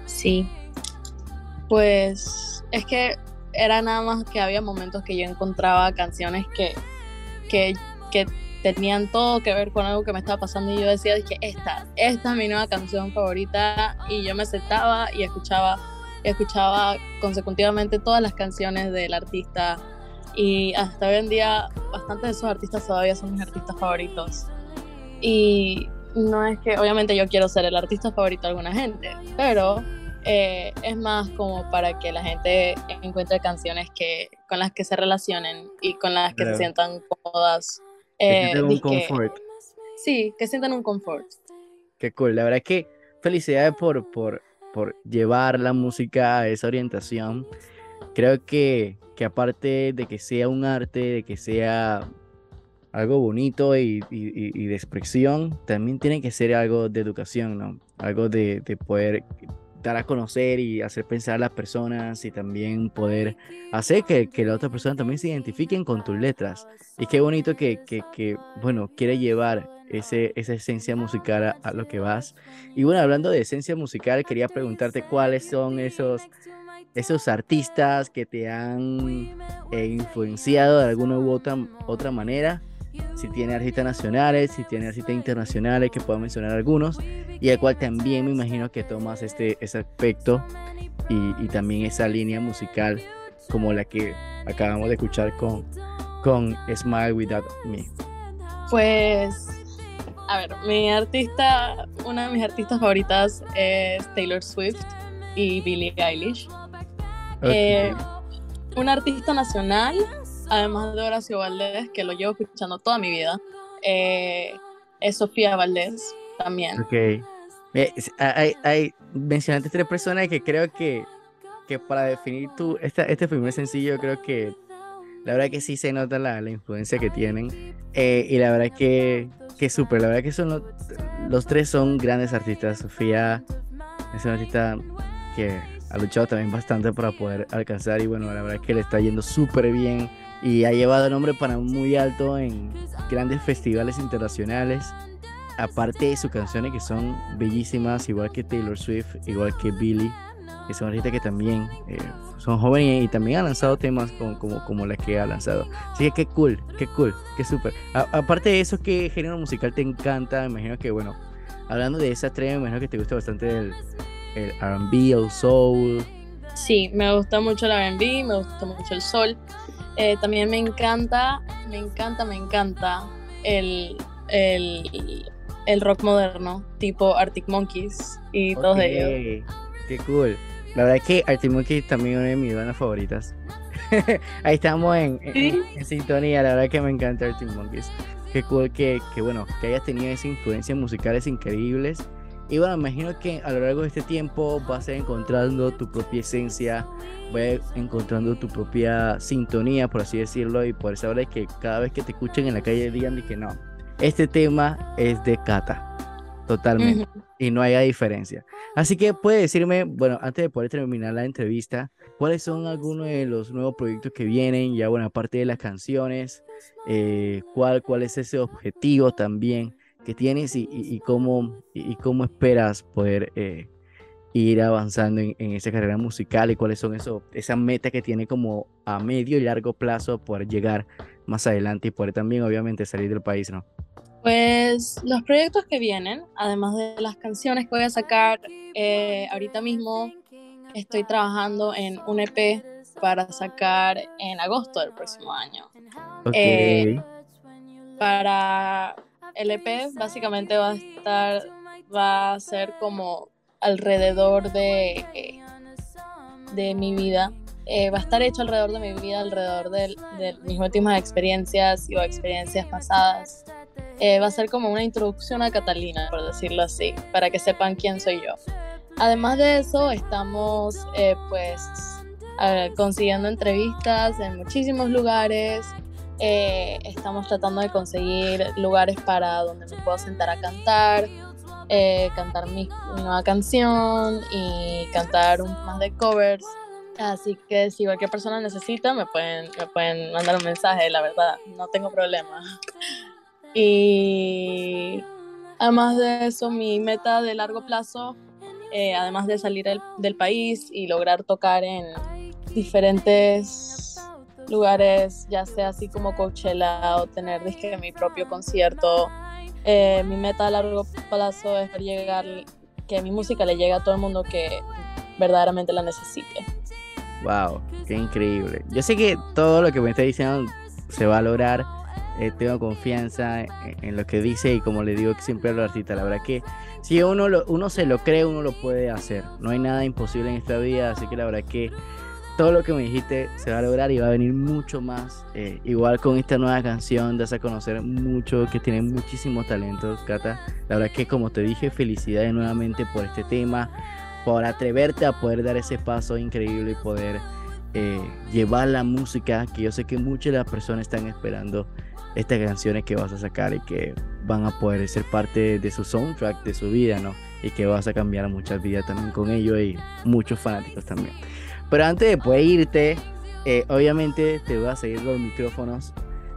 Sí. Pues es que era nada más que había momentos que yo encontraba canciones que, que, que tenían todo que ver con algo que me estaba pasando y yo decía, que esta, esta es mi nueva canción favorita y yo me sentaba y escuchaba, escuchaba consecutivamente todas las canciones del artista y hasta hoy en día bastantes de esos artistas todavía son mis artistas favoritos. Y no es que obviamente yo quiero ser el artista favorito de alguna gente, pero eh, es más como para que la gente encuentre canciones que, con las que se relacionen y con las que se sientan cómodas. que sientan eh, un confort. Sí, que sientan un confort. Qué cool. La verdad es que felicidades por, por, por llevar la música a esa orientación. Creo que, que aparte de que sea un arte, de que sea algo bonito y, y, de expresión, también tiene que ser algo de educación, ¿no? Algo de, de poder dar a conocer y hacer pensar a las personas y también poder hacer que, que la otra persona también se identifiquen con tus letras. Y qué bonito que, que, bueno, quiere llevar ese, esa esencia musical a, lo que vas. Y bueno, hablando de esencia musical, quería preguntarte cuáles son esos, esos artistas que te han eh, influenciado de alguna u otra, otra manera si tiene artistas nacionales, si tiene artistas internacionales, que puedo mencionar algunos, y el cual también me imagino que tomas este, ese aspecto y, y también esa línea musical como la que acabamos de escuchar con, con Smile Without Me. Pues, a ver, mi artista, una de mis artistas favoritas es Taylor Swift y Billie Eilish. Eh, un artista nacional además de Horacio Valdés, que lo llevo escuchando toda mi vida, eh, es Sofía Valdés también. Ok. Eh, hay, hay, mencionaste tres personas que creo que, que para definir tu, esta, este primer sencillo, creo que la verdad que sí se nota la, la influencia que tienen. Eh, y la verdad que, que súper, la verdad que son los, los tres son grandes artistas. Sofía es una artista que ha luchado también bastante para poder alcanzar y bueno, la verdad es que le está yendo súper bien y ha llevado el nombre para muy alto en grandes festivales internacionales. Aparte de sus canciones que son bellísimas, igual que Taylor Swift, igual que Billy. que son artistas que también eh, son jóvenes y también han lanzado temas como, como, como las que ha lanzado. Así que qué cool, qué cool, qué súper. Aparte de eso, ¿qué género musical te encanta? Me imagino que, bueno, hablando de esas tres, me imagino que te gusta bastante el, el RB, el soul. Sí, me gusta mucho el RB, me gusta mucho el soul. Eh, también me encanta, me encanta, me encanta el, el, el rock moderno, tipo Arctic Monkeys y todos ellos. Qué cool. La verdad es que Arctic Monkeys también es una de mis bandas favoritas. Ahí estamos en, sintonía, la verdad es que me encanta Arctic Monkeys. Qué cool que, que, bueno, que hayas tenido esa influencias musicales increíbles. Y bueno, imagino que a lo largo de este tiempo vas a ir encontrando tu propia esencia, vas a ir encontrando tu propia sintonía, por así decirlo, y por eso ahora es que cada vez que te escuchen en la calle digan que no, este tema es de Kata, totalmente, y no haya diferencia. Así que puede decirme, bueno, antes de poder terminar la entrevista, ¿cuáles son algunos de los nuevos proyectos que vienen? Ya, bueno, aparte de las canciones, eh, ¿cuál, ¿cuál es ese objetivo también que tienes y, cómo, y, cómo esperas poder eh, ir avanzando en, esa carrera musical y cuáles son eso, esas metas que tiene como a medio y largo plazo poder llegar más adelante y poder también obviamente salir del país, ¿no? Pues los proyectos que vienen, además de las canciones que voy a sacar, eh, ahorita mismo estoy trabajando en un EP para sacar en agosto del próximo año. Eh, para el EP básicamente va a estar, va a ser como alrededor de, de mi vida. Eh, va a estar hecho alrededor de mi vida, alrededor de, de mis últimas experiencias y o experiencias pasadas. Eh, va a ser como una introducción a Catalina, por decirlo así, para que sepan quién soy yo. Además de eso, estamos eh, pues consiguiendo entrevistas en muchísimos lugares. Eh, estamos tratando de conseguir lugares para donde me puedo sentar a cantar, cantar mi, nueva canción y cantar un más de covers. Así que si cualquier persona necesita, me pueden, me pueden mandar un mensaje, la verdad, no tengo problema. Y además de eso, mi meta de largo plazo, eh, además de salir del, país y lograr tocar en diferentes lugares, ya sea así como Coachella o tener disque mi propio concierto, eh, mi meta a largo plazo es llegar, que mi música le llegue a todo el mundo que verdaderamente la necesite. Wow, qué increíble. Yo sé que todo lo que me está diciendo se va a lograr eh, tengo confianza en, lo que dice y como le digo siempre a los artistas, la verdad que si uno, uno se lo cree, uno lo puede hacer. No hay nada imposible en esta vida, así que la verdad que todo lo que me dijiste se va a lograr y va a venir mucho más. Eh, igual con esta nueva canción, das a conocer mucho, que tiene muchísimo talento, Cata. La verdad que como te dije, felicidades nuevamente por este tema, por atreverte a poder dar ese paso increíble y poder eh, llevar la música que yo sé que muchas de las personas están esperando estas canciones que vas a sacar y que van a poder ser parte de su soundtrack, de su vida, ¿no? Y que vas a cambiar muchas vidas también con ello y muchos fanáticos también. Pero antes de poder irte, eh, obviamente te voy a seguir los micrófonos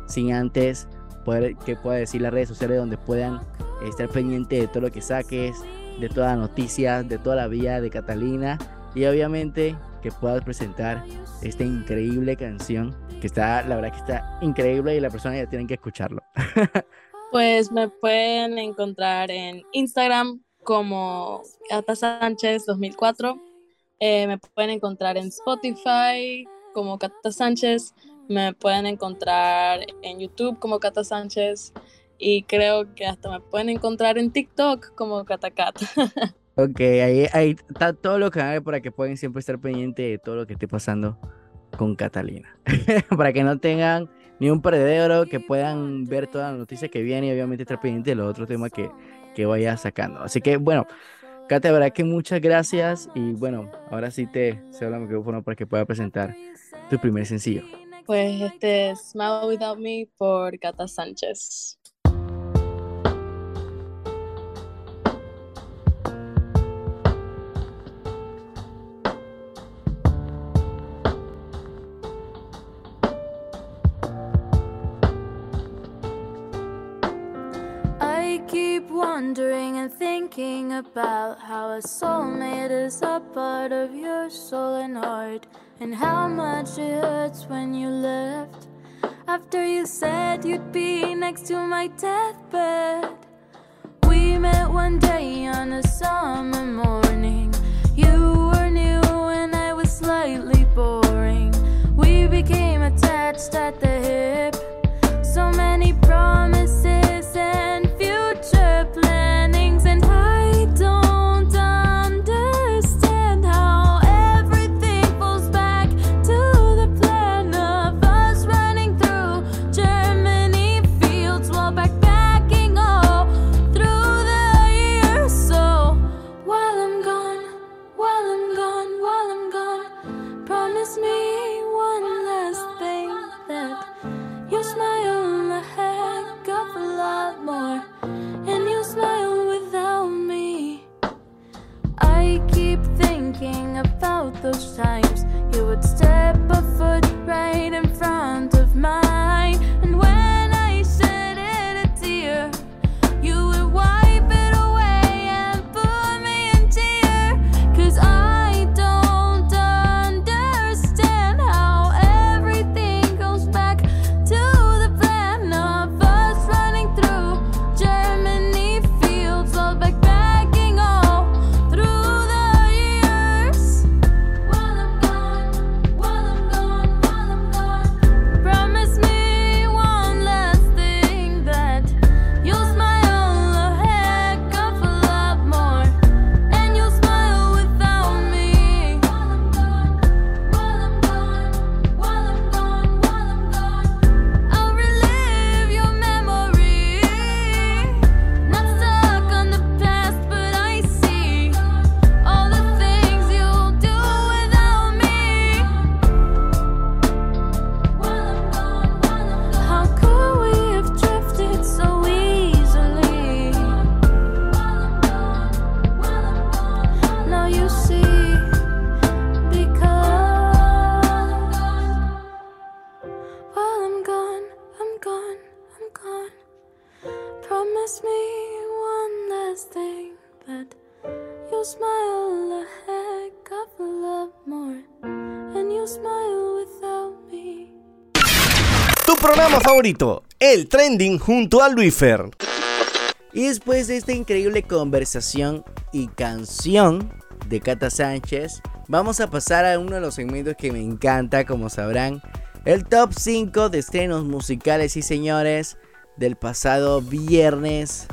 sin antes poder que pueda decir las redes sociales donde puedan estar pendientes de todo lo que saques, de todas las noticias, de toda la vida de Catalina y obviamente que puedas presentar esta increíble canción que está, la verdad que está increíble y la persona ya tienen que escucharlo. pues me pueden encontrar en Instagram como Cata Sánchez 2004. Eh, me pueden encontrar en Spotify como Cata Sánchez. Me pueden encontrar en YouTube como Cata Sánchez. Y creo que hasta me pueden encontrar en TikTok como Catacat. Ok, ahí, ahí está todo lo que hay para que puedan siempre estar pendientes de todo lo que esté pasando con Catalina. para que no tengan ni un perdedero, que puedan ver todas las noticias que vienen y obviamente estar pendientes de los otros temas que, que vaya sacando. Así que bueno, Cata, la verdad que muchas gracias y bueno, ahora sí te cedo el micrófono para que pueda presentar tu primer sencillo. Pues este es Smile Without Me por Cata Sánchez. Keep wondering and thinking about how a soulmate is a part of your soul and heart, and how much it hurts when you left. After you said you'd be next to my deathbed, we met one day on a summer morning. You were new and I was slightly boring. We became attached at the hip. El trending junto a Luifer. Y después de esta increíble conversación y canción de Cata Sánchez, vamos a pasar a uno de los segmentos que me encanta, como sabrán, el top 5 de estrenos musicales y señores del pasado viernes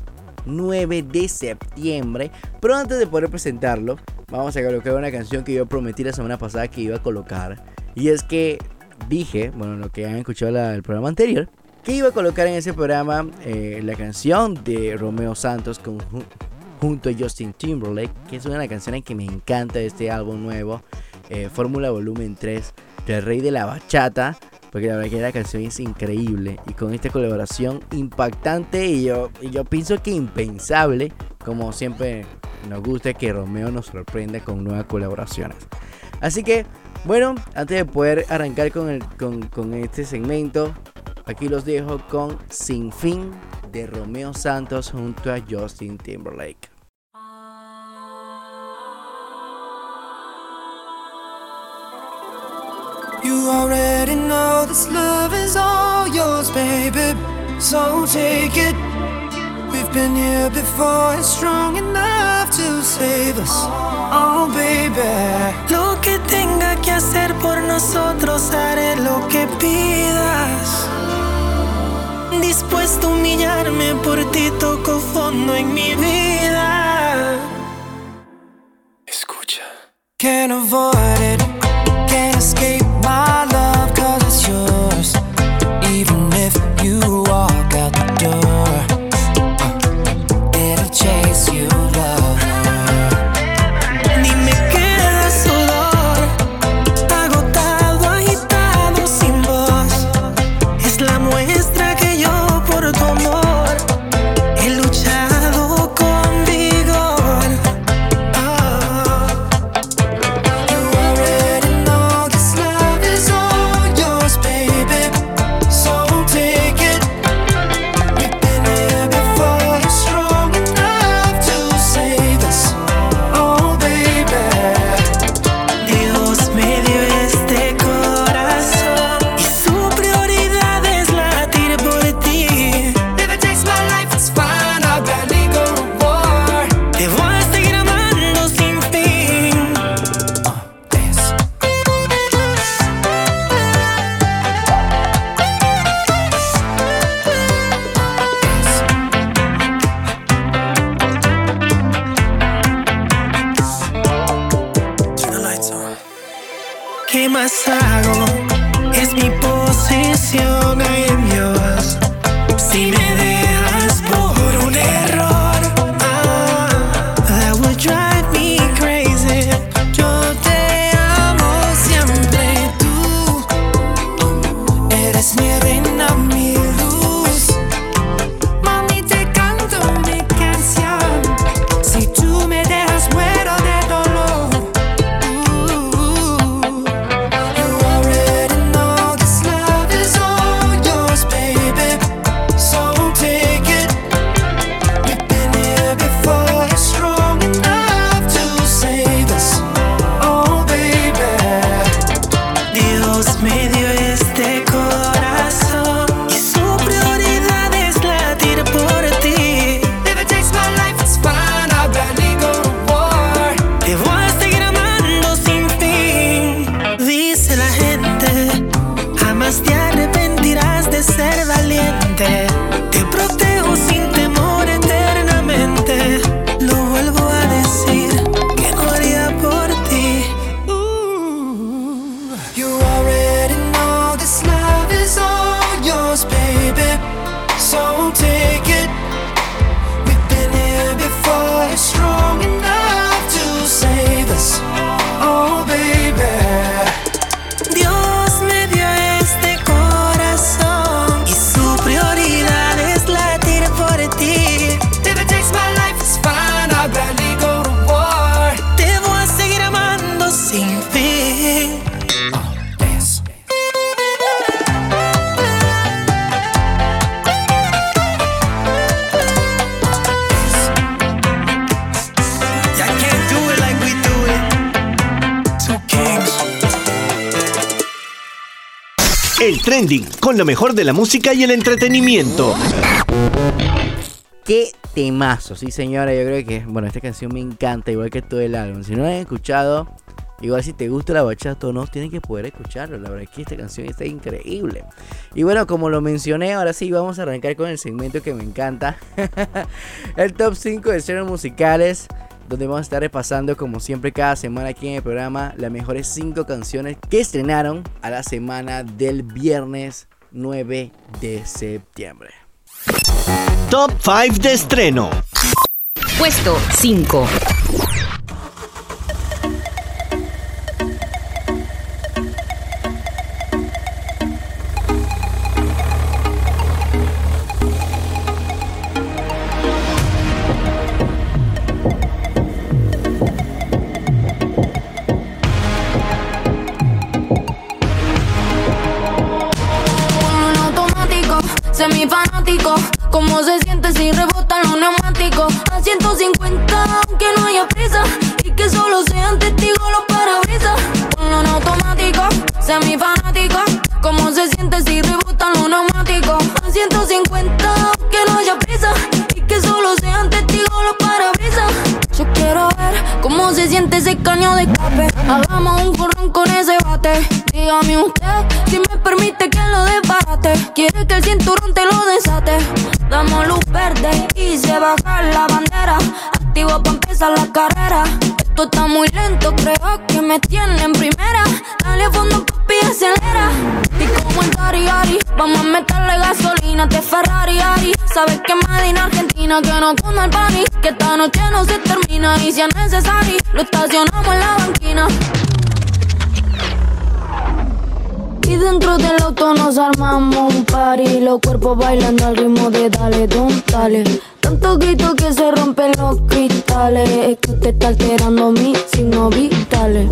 9 de septiembre. Pero antes de poder presentarlo, vamos a colocar una canción que yo prometí la semana pasada que iba a colocar. Y es que dije, bueno, lo que han escuchado la- el programa anterior, que iba a colocar en ese programa eh, la canción de Romeo Santos con, ju- junto a Justin Timberlake, que es una canciones que me encanta de este álbum nuevo, eh, Fórmula Volumen 3, del Rey de la Bachata, porque la verdad que la canción es increíble y con esta colaboración impactante y yo, y yo pienso que impensable, como siempre nos gusta que Romeo nos sorprenda con nuevas colaboraciones. Así que, bueno, antes de poder arrancar con, el, con, con este segmento, aquí los dejo con Sin Fin de Romeo Santos junto a Justin Timberlake. You already know this love is all yours, baby. So take it. We've been here before, it's strong enough to save us. Oh, baby. Lo que tenga que hacer por nosotros, haré lo que pidas. Dispuesto a humillarme por ti, toco fondo en mi vida. Escucha. Can't avoid it. Con lo mejor de la música y el entretenimiento. Qué temazo, sí señora, yo creo que, bueno, esta canción me encanta, igual que todo el álbum. Si no la han escuchado, igual si te gusta la bachata o no, tienes que poder escucharlo. La verdad es que esta canción está increíble. Y bueno, como lo mencioné, ahora sí vamos a arrancar con el segmento que me encanta. el top 5 de estrenos musicales. Donde vamos a estar repasando, como siempre, cada semana aquí en el programa, las mejores 5 canciones que estrenaron a la semana del viernes 9 de septiembre. Top 5 de estreno. Puesto 5. Semifanático. ¿Cómo se siente si rebotan los neumáticos? A 150, aunque no haya prisa. Y que solo sean testigos los parabrisas. Ponlo en automático, semifanático. ¿Cómo se siente si rebotan los neumáticos? A 150, aunque no haya prisa. Y que solo sean testigos ese caño de escape. Hagamos un corrón con ese bate. Dígame usted si me permite que lo desbarate. Quiere que el cinturón te lo desate. Damos luz verde y se baja la bandera. Activo para empezar la carrera. Esto está muy lento, creo que me tiene en primera. Dale fondo, papi, acelera. Y como el Dari Ari, vamos a meterle gasolina. Te Ferrari Ari. Sabes que Made in Argentina, que no cunda el party. Que esta noche no se termina y si es necesario, lo estacionamos en la banquina. Y dentro del auto nos armamos un party Los cuerpos bailando al ritmo de dale, don, dale Tanto grito que se rompen los cristales. Es que usted está alterando mis signos vitales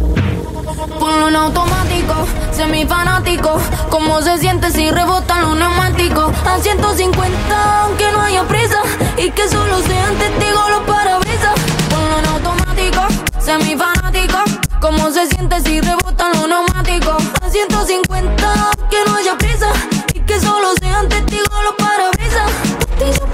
Ponlo en automático, semifanático. Cómo se siente si rebotan los neumáticos A 150, aunque no haya prisa. Y que solo sean testigos los parabrisas. Ponlo en automático, semifanático. Cómo se siente si rebotan los neumáticos A 150, que no haya prisa. Y que solo sean testigos los parabrisas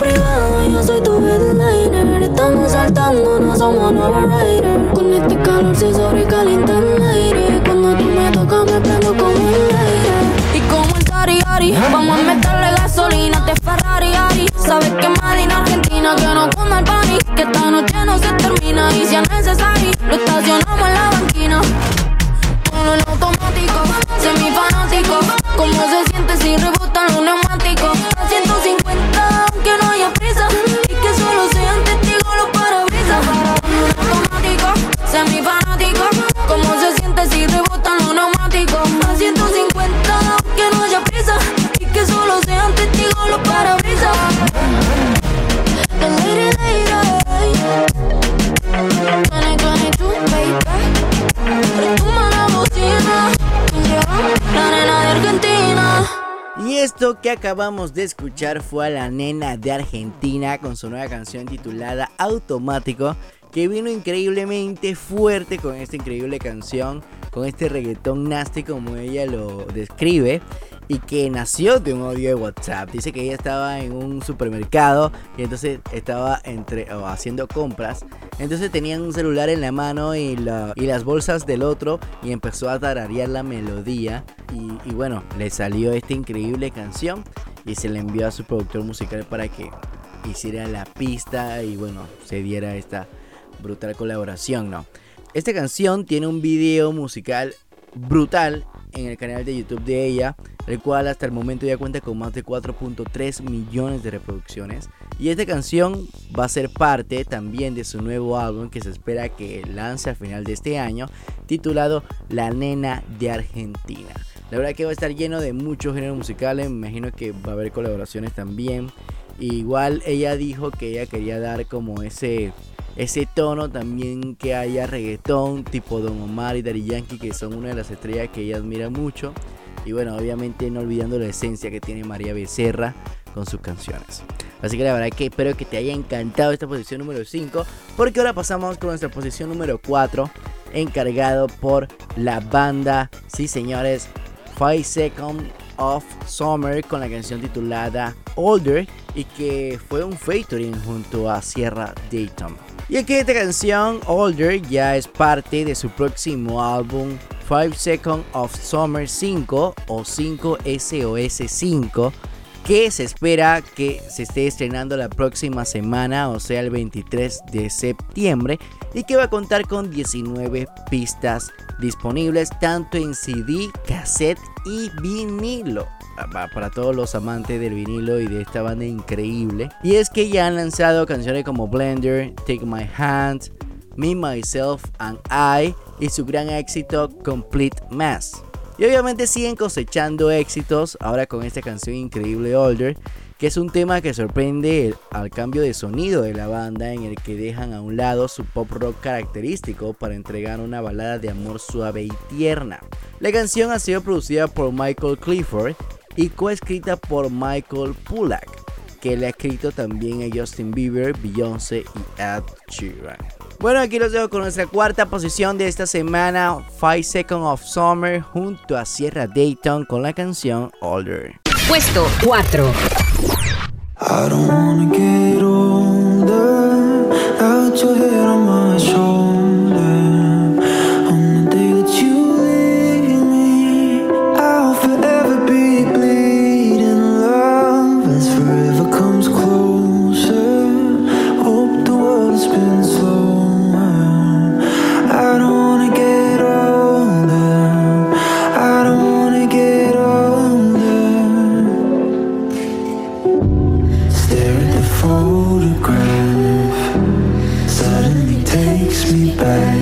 privado, yo soy tu headliner. Estamos saltando, no somos nueva rider. Con este calor se sobrecalienta el aire. Cuando tú me tocas me prendo como el aire. Y como el tari -ari, vamos a meterle gasolina Te este Ferrari Ari, sabes que en Argentina Que no coma el pani, que esta noche no se termina Y si es necesario, lo estacionamos en la banquina. Con el automático, semifanático. Cómo se siente si rebotan los neumáticos 150, aunque no haya prisa. Y que solo sean testigos los parabrisas. Automático, semi fanático. ¿Cómo se siente si rebotan los neumáticos? A 150, aunque no haya prisa. Y que solo sean testigos los parabrisas. La nena de Argentina esto que acabamos de escuchar fue a la nena de Argentina con su nueva canción titulada Automático, que vino increíblemente fuerte con esta increíble canción, con este reggaetón nasty como ella lo describe y que nació de un audio de WhatsApp. Dice que ella estaba en un supermercado y entonces estaba entre, haciendo compras. Entonces tenían un celular en la mano y, la- las bolsas del otro y empezó a tararear la melodía. Y, y bueno, le salió esta increíble canción y se le envió a su productor musical para que hiciera la pista y bueno, se diera esta brutal colaboración, ¿no? Esta canción tiene un video musical brutal en el canal de YouTube de ella, el cual hasta el momento ya cuenta con más de 4.3 millones de reproducciones. Y esta canción va a ser parte también de su nuevo álbum que se espera que lance a final de este año, titulado La Nena de Argentina. La verdad que va a estar lleno de muchos géneros musicales, me imagino que va a haber colaboraciones también. Igual ella dijo que ella quería dar como ese ese tono también que haya reggaetón tipo Don Omar y Daddy Yankee que son una de las estrellas que ella admira mucho y bueno obviamente no olvidando la esencia que tiene María Becerra con sus canciones así que la verdad que espero que te haya encantado esta posición número 5 porque ahora pasamos con nuestra posición número 4 encargado por la banda sí señores 5 Seconds of Summer con la canción titulada Older y que fue un featuring junto a Sierra Dayton. Y que esta canción Older ya es parte de su próximo álbum 5 Seconds of Summer 5 o 5 SOS 5 que se espera que se esté estrenando la próxima semana, o sea el 23 de septiembre, y que va a contar con 19 pistas disponibles tanto en CD, cassette y vinilo. Pa- Para todos los amantes del vinilo y de esta banda increíble. Y es que ya han lanzado canciones como Blender, Take My Hand, Me, Myself and I y su gran éxito Complete Mass. Y obviamente siguen cosechando éxitos ahora con esta canción increíble Older, que es un tema que sorprende al cambio de sonido de la banda en el que dejan a un lado su pop rock característico para entregar una balada de amor suave y tierna. La canción ha sido producida por Michael Clifford y coescrita por Michael Pulak, que le ha escrito también a Justin Bieber, Beyoncé y Ed Sheeran. Bueno, aquí los dejo con nuestra cuarta posición de esta semana, 5 Seconds of Summer, junto a Sierra Dayton con la canción Older. Puesto 4. I don't get my. Photograph. Suddenly takes me back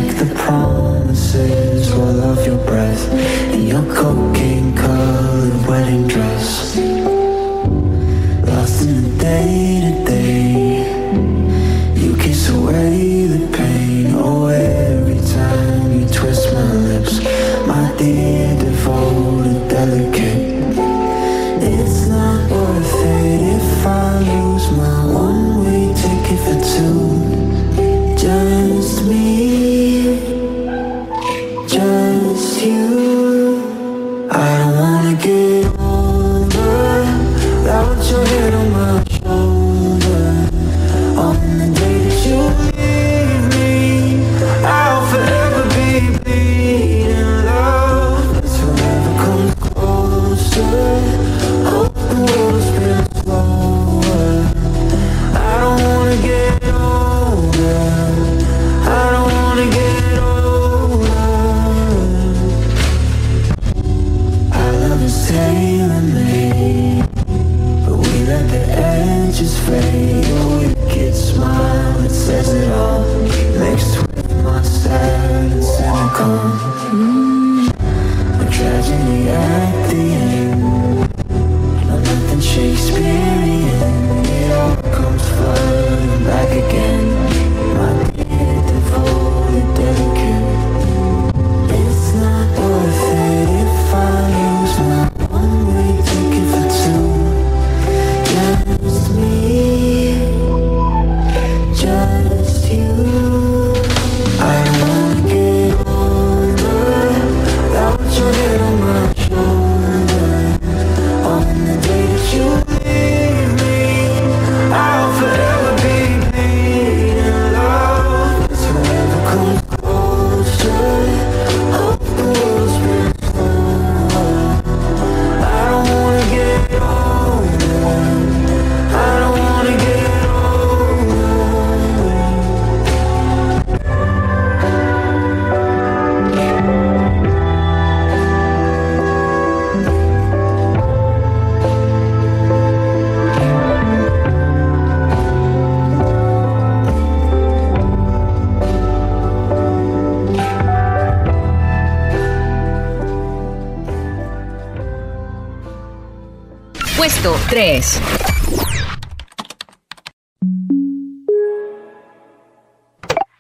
Puesto 3.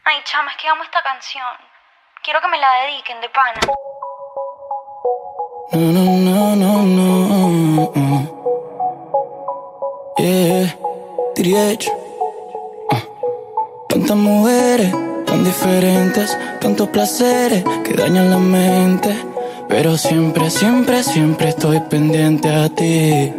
Ay, chama, es que amo esta canción. Quiero que me la dediquen de pana. No, no, no, no, no. Yeah. Ah. Tantas mujeres, tan diferentes, tantos placeres que dañan la mente. Pero siempre, siempre, siempre estoy pendiente a ti.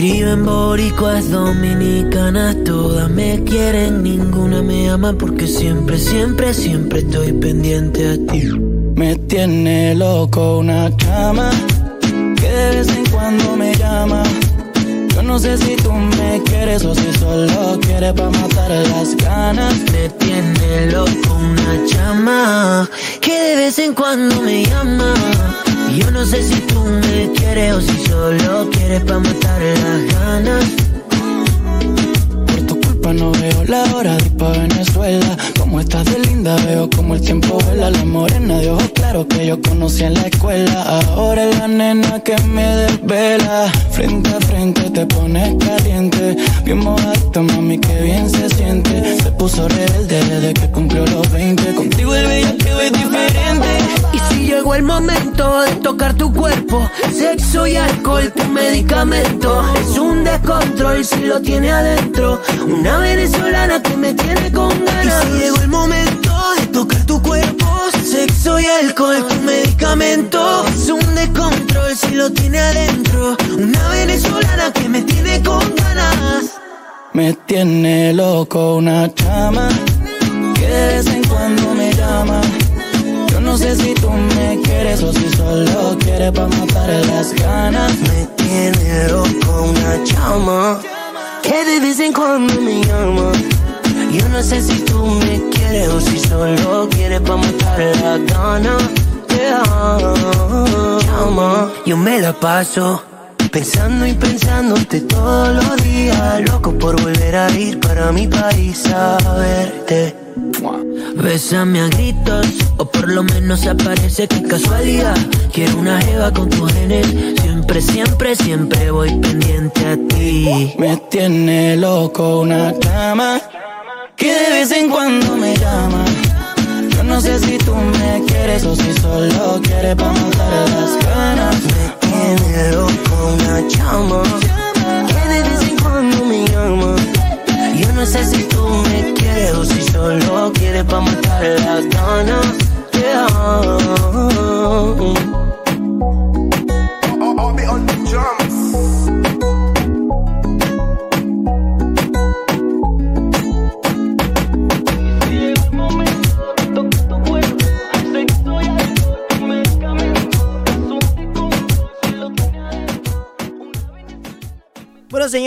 Escriben boricuas dominicanas, todas me quieren, ninguna me ama porque siempre, siempre, siempre estoy pendiente a ti. Me tiene loco una chama que de vez en cuando me llama. Yo no sé si tú me quieres o si solo quieres para matar las ganas. Me tiene loco una chama que de vez en cuando me llama. Yo no sé si tú me quieres o si solo quieres para matar las ganas. Por tu culpa no veo la hora de ir pa' Venezuela. Como estás de linda, veo como el tiempo vuela. La morena de ojos claros que yo conocí en la escuela. Ahora es la nena que me desvela. Frente a frente te pones caliente. Bien mojadita, mami, que bien se siente. Se puso rebelde desde que cumplió los 20. Contigo el bellaqueo es diferente. Y si llegó el momento de tocar tu cuerpo, sexo y alcohol, tu medicamento. Es un descontrol si lo tiene adentro. Una venezolana que me tiene con ganas. Y si llegó el momento de tocar tu cuerpo, sexo y alcohol, tu medicamento. Es un descontrol si lo tiene adentro. Una venezolana que me tiene con ganas. Me tiene loco una chama que de vez en cuando me llama. Yo no sé si tú me quieres o si solo quieres para matar las ganas. Me tiene loco una chama que de vez en cuando me llama. Yo no sé si tú me quieres o si solo quieres para matar las ganas. Chama, yo me la paso pensando y pensándote todos los días. Loco por volver a ir para mi país a verte. Bésame a gritos, o por lo menos aparece que casualidad. Quiero una jeva con tus genes. Siempre, siempre, siempre voy pendiente a ti. Me tiene loco una cama que de vez en cuando me llama. Yo no sé si tú me quieres o si solo quieres para las ganas.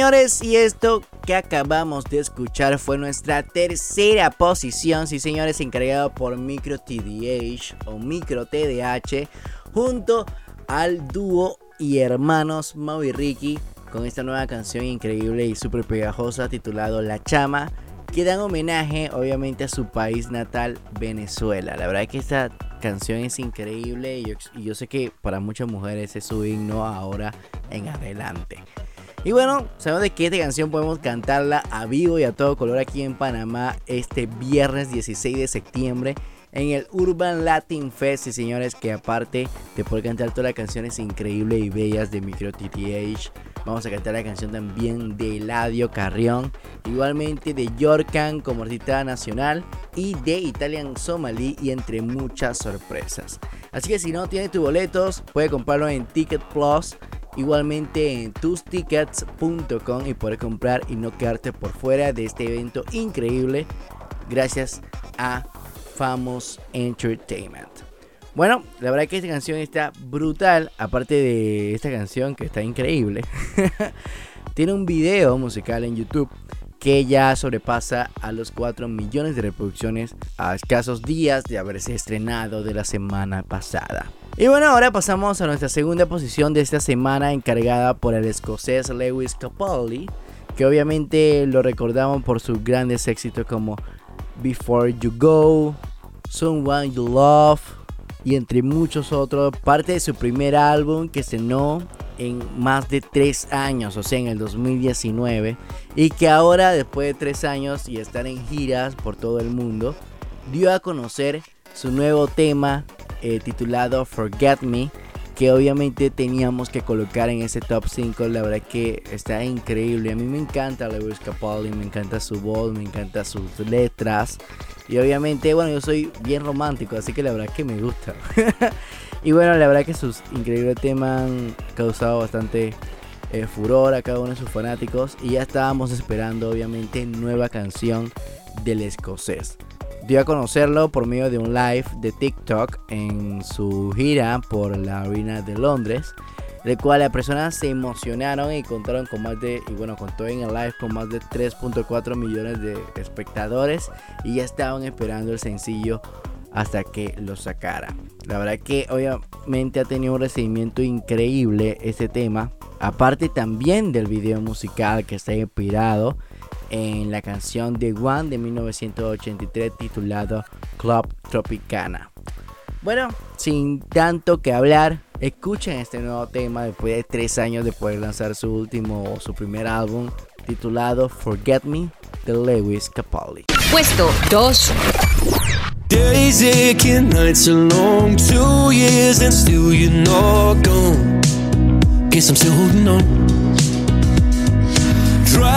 Señores, y esto que acabamos de escuchar fue nuestra tercera posición, sí señores, encargado por Micro TDH o Micro TDH, junto al dúo y hermanos Mau y Ricky, con esta nueva canción increíble y súper pegajosa titulado La Chama, que dan homenaje obviamente a su país natal, Venezuela. La verdad es que esta canción es increíble y yo, y yo sé que para muchas mujeres es su himno ahora en adelante. Y bueno, sabemos de que esta canción podemos cantarla a vivo y a todo color aquí en Panamá este viernes 16 de septiembre en el Urban Latin Fest. Y señores, que aparte de poder cantar todas las canciones increíbles y bellas de Micro TTH, vamos a cantar la canción también de Eladio Carrión, igualmente de Yorkan como artista nacional y de Italian Somali y entre muchas sorpresas. Así que si no tienes tus boletos, puedes comprarlo en Ticket Plus igualmente en tustickets.com y poder comprar y no quedarte por fuera de este evento increíble gracias a Famous Entertainment. Bueno, la verdad que esta canción está brutal, aparte de esta canción que está increíble. Tiene un video musical en YouTube que ya sobrepasa a los 4 millones de reproducciones a escasos días de haberse estrenado de la semana pasada. Y bueno, ahora pasamos a nuestra segunda posición de esta semana encargada por el escocés Lewis Capaldi, que obviamente lo recordamos por sus grandes éxitos como Before You Go, Someone You Love y entre muchos otros, parte de su primer álbum que estrenó en más de tres años, o sea, en el 2019, y que ahora, después de tres años y estar en giras por todo el mundo, dio a conocer su nuevo tema eh, titulado Forget Me, que obviamente teníamos que colocar en ese top 5. La verdad que está increíble. A mí me encanta Lewis Capaldi, me encanta su voz, me encanta sus letras. Y obviamente, bueno, yo soy bien romántico, así que la verdad que me gusta. y bueno, la verdad que sus increíbles temas han causado bastante eh, furor a cada uno de sus fanáticos. Y ya estábamos esperando, obviamente, nueva canción del escocés. Dio a conocerlo por medio de un live de TikTok en su gira por la arena de Londres el cual las personas se emocionaron y contaron con más de, y bueno, contó en el live con más de 3.4 millones de espectadores y ya estaban esperando el sencillo hasta que lo sacara. La verdad que obviamente ha tenido un recibimiento increíble este tema, aparte también del video musical que está inspirado en la canción de One de 1983 titulado Club Tropicana. Bueno, sin tanto que hablar, escuchen este nuevo tema después de tres años de poder lanzar su último o su primer álbum titulado Forget Me de Lewis Capaldi. Puesto 2. Days aching, nights are long, two years and still you're not gone. Guess I'm still holding on.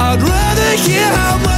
I'd rather hear how much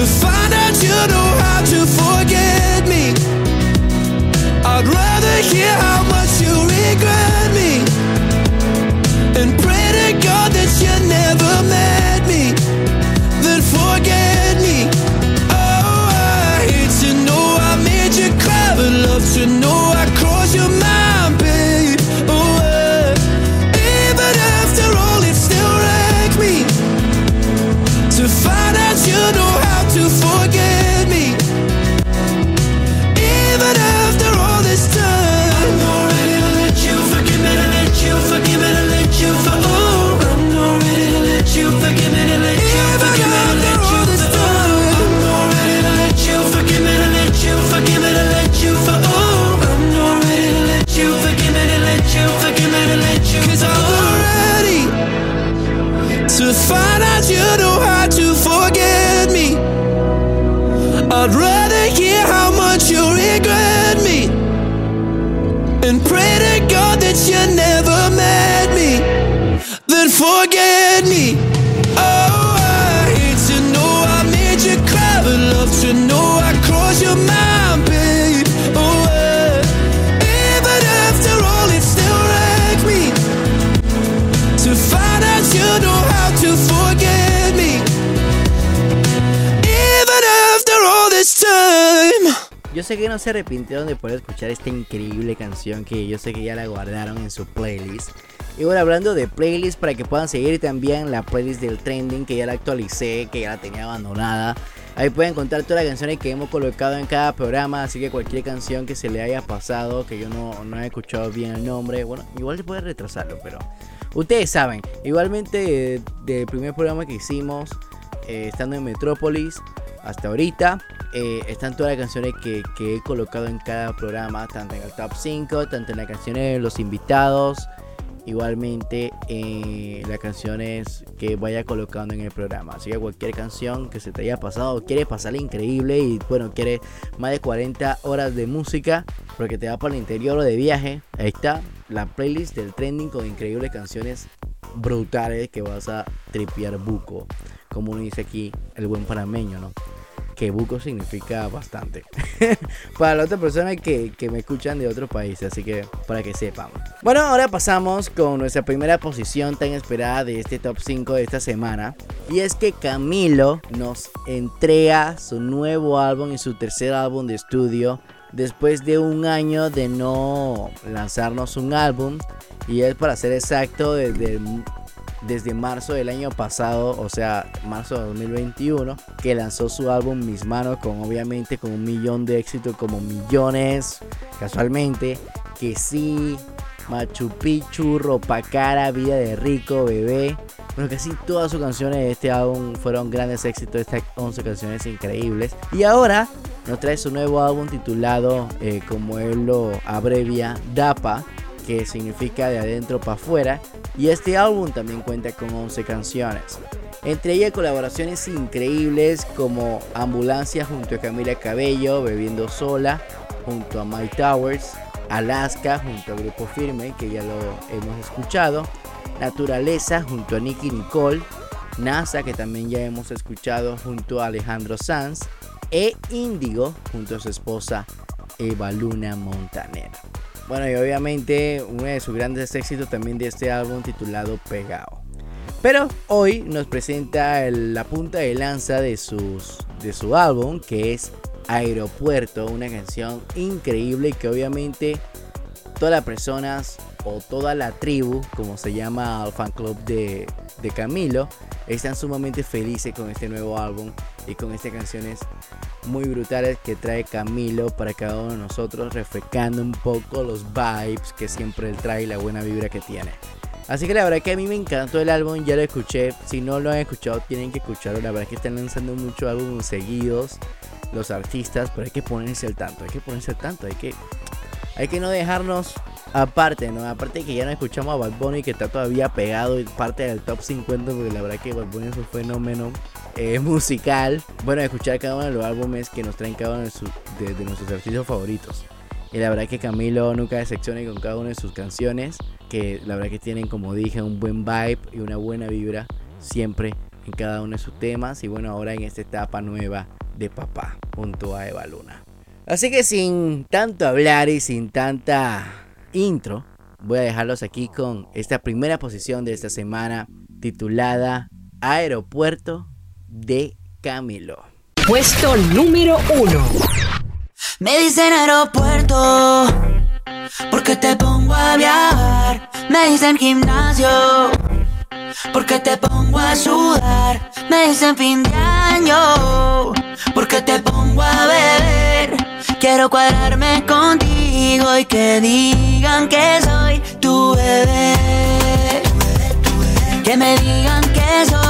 To find out you know how to forget me. I'd rather hear how sé que no se arrepintieron de poder escuchar esta increíble canción que yo sé que ya la guardaron en su playlist. Y bueno, hablando de playlist, para que puedan seguir también la playlist del trending que ya la actualicé, que ya la tenía abandonada. Ahí pueden encontrar todas las canciones que hemos colocado en cada programa. Así que cualquier canción que se le haya pasado, que yo no, no he escuchado bien el nombre, bueno, igual se puede retrasarlo, pero ustedes saben. Igualmente, eh, del primer programa que hicimos, eh, estando en Metrópolis, hasta ahorita, eh, están todas las canciones que, he colocado en cada programa, tanto en el top 5, tanto en las canciones de los invitados. Igualmente eh, las canciones que vaya colocando en el programa. Así que cualquier canción que se te haya pasado, quieres pasarle increíble y bueno, quieres más de 40 horas de música porque te va para el interior o de viaje. Ahí está la playlist del trending con increíbles canciones brutales que vas a tripear buco. Como uno dice aquí, el buen panameño, ¿no? que buco significa bastante. para las otras personas que, que, me escuchan de otros países, así que para que sepan. Bueno, ahora pasamos con nuestra primera posición tan esperada de este top 5 de esta semana. Y es que Camilo nos entrega su nuevo álbum y su tercer álbum de estudio. Después de un año de no lanzarnos un álbum. Y es para ser exacto desde desde marzo del año pasado, o sea, marzo de 2021, que lanzó su álbum Mis Manos con obviamente con un millón de éxitos como millones, casualmente, que sí, Machu Picchu, Ropa Cara, Vida de Rico, Bebé. Bueno, casi todas sus canciones de este álbum fueron grandes éxitos, estas 11 canciones increíbles. Y ahora nos trae su nuevo álbum titulado, eh, como él lo abrevia, DAPA, que significa de adentro para afuera, y este álbum también cuenta con 11 canciones. Entre ellas colaboraciones increíbles como Ambulancia junto a Camila Cabello, Bebiendo Sola junto a Mike Towers, Alaska junto a Grupo Firme, que ya lo hemos escuchado, Naturaleza junto a Nicky Nicole, NASA, que también ya hemos escuchado junto a Alejandro Sanz, e Índigo junto a su esposa Eva Luna Montanera. Bueno, y obviamente uno de sus grandes éxitos también de este álbum titulado Pegado. Pero hoy nos presenta la punta de lanza de, sus, de su álbum, que es Aeropuerto, una canción increíble que obviamente todas las personas o toda la tribu, como se llama el fan club de, de Camilo, están sumamente felices con este nuevo álbum y con estas canciones muy brutales que trae Camilo para cada uno de nosotros, refrescando un poco los vibes que siempre él trae y la buena vibra que tiene. Así que la verdad que a mí me encantó el álbum, ya lo escuché. Si no lo han escuchado, tienen que escucharlo. La verdad que están lanzando muchos álbumes seguidos los artistas, pero hay que ponerse al tanto, hay que ponerse al tanto, hay que, hay que no dejarnos aparte, ¿no? Aparte que ya no escuchamos a Bad Bunny que está todavía pegado y parte del top 50, porque la verdad que Bad Bunny es un fenómeno eh, musical. Bueno, escuchar cada uno de los álbumes que nos traen cada uno de, de, nuestros artistas favoritos. Y la verdad que Camilo nunca decepciona con cada una de sus canciones, que la verdad que tienen, como dije, un buen vibe y una buena vibra siempre en cada uno de sus temas. Y bueno, ahora en esta etapa nueva de Papá junto a Eva Luna. Así que sin tanto hablar y sin tanta intro, voy a dejarlos aquí con esta primera posición de esta semana titulada Aeropuerto de Camilo. Puesto número uno. Me dicen aeropuerto, porque te pongo a viajar. Me dicen gimnasio, porque te pongo a sudar. Me dicen fin de año, porque te pongo a beber. Quiero cuadrarme contigo y que digan que soy tu bebé. Que me digan que soy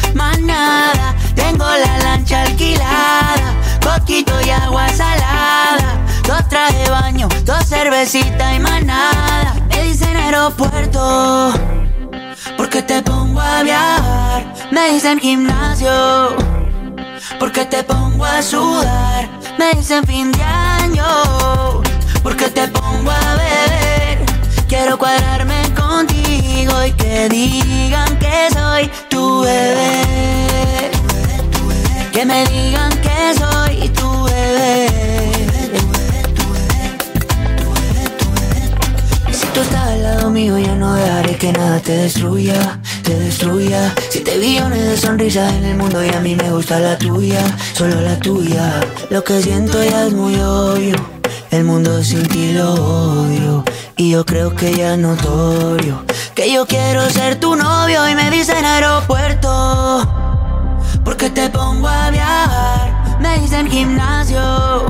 más nada. Tengo la lancha alquilada, poquito y agua salada. Dos traje baño, dos cervecitas y más nada. Me dicen aeropuerto, porque te pongo a viajar. Me dicen gimnasio, porque te pongo a sudar. Me dicen fin de año, porque te pongo a beber. Quiero cuadrarme contigo y que digan que soy tu bebé. Que me digan que soy tu bebé. Si tú estás al lado mío, ya no dejaré que nada te destruya, te destruya. Siete billones de sonrisas en el mundo y a mí me gusta la tuya, solo la tuya. Lo que siento ya es muy obvio. El mundo sin ti lo odio. Y yo creo que ya es notorio. Que yo quiero ser tu novio y me dicen aeropuerto. Porque te pongo a viajar. Me dicen gimnasio.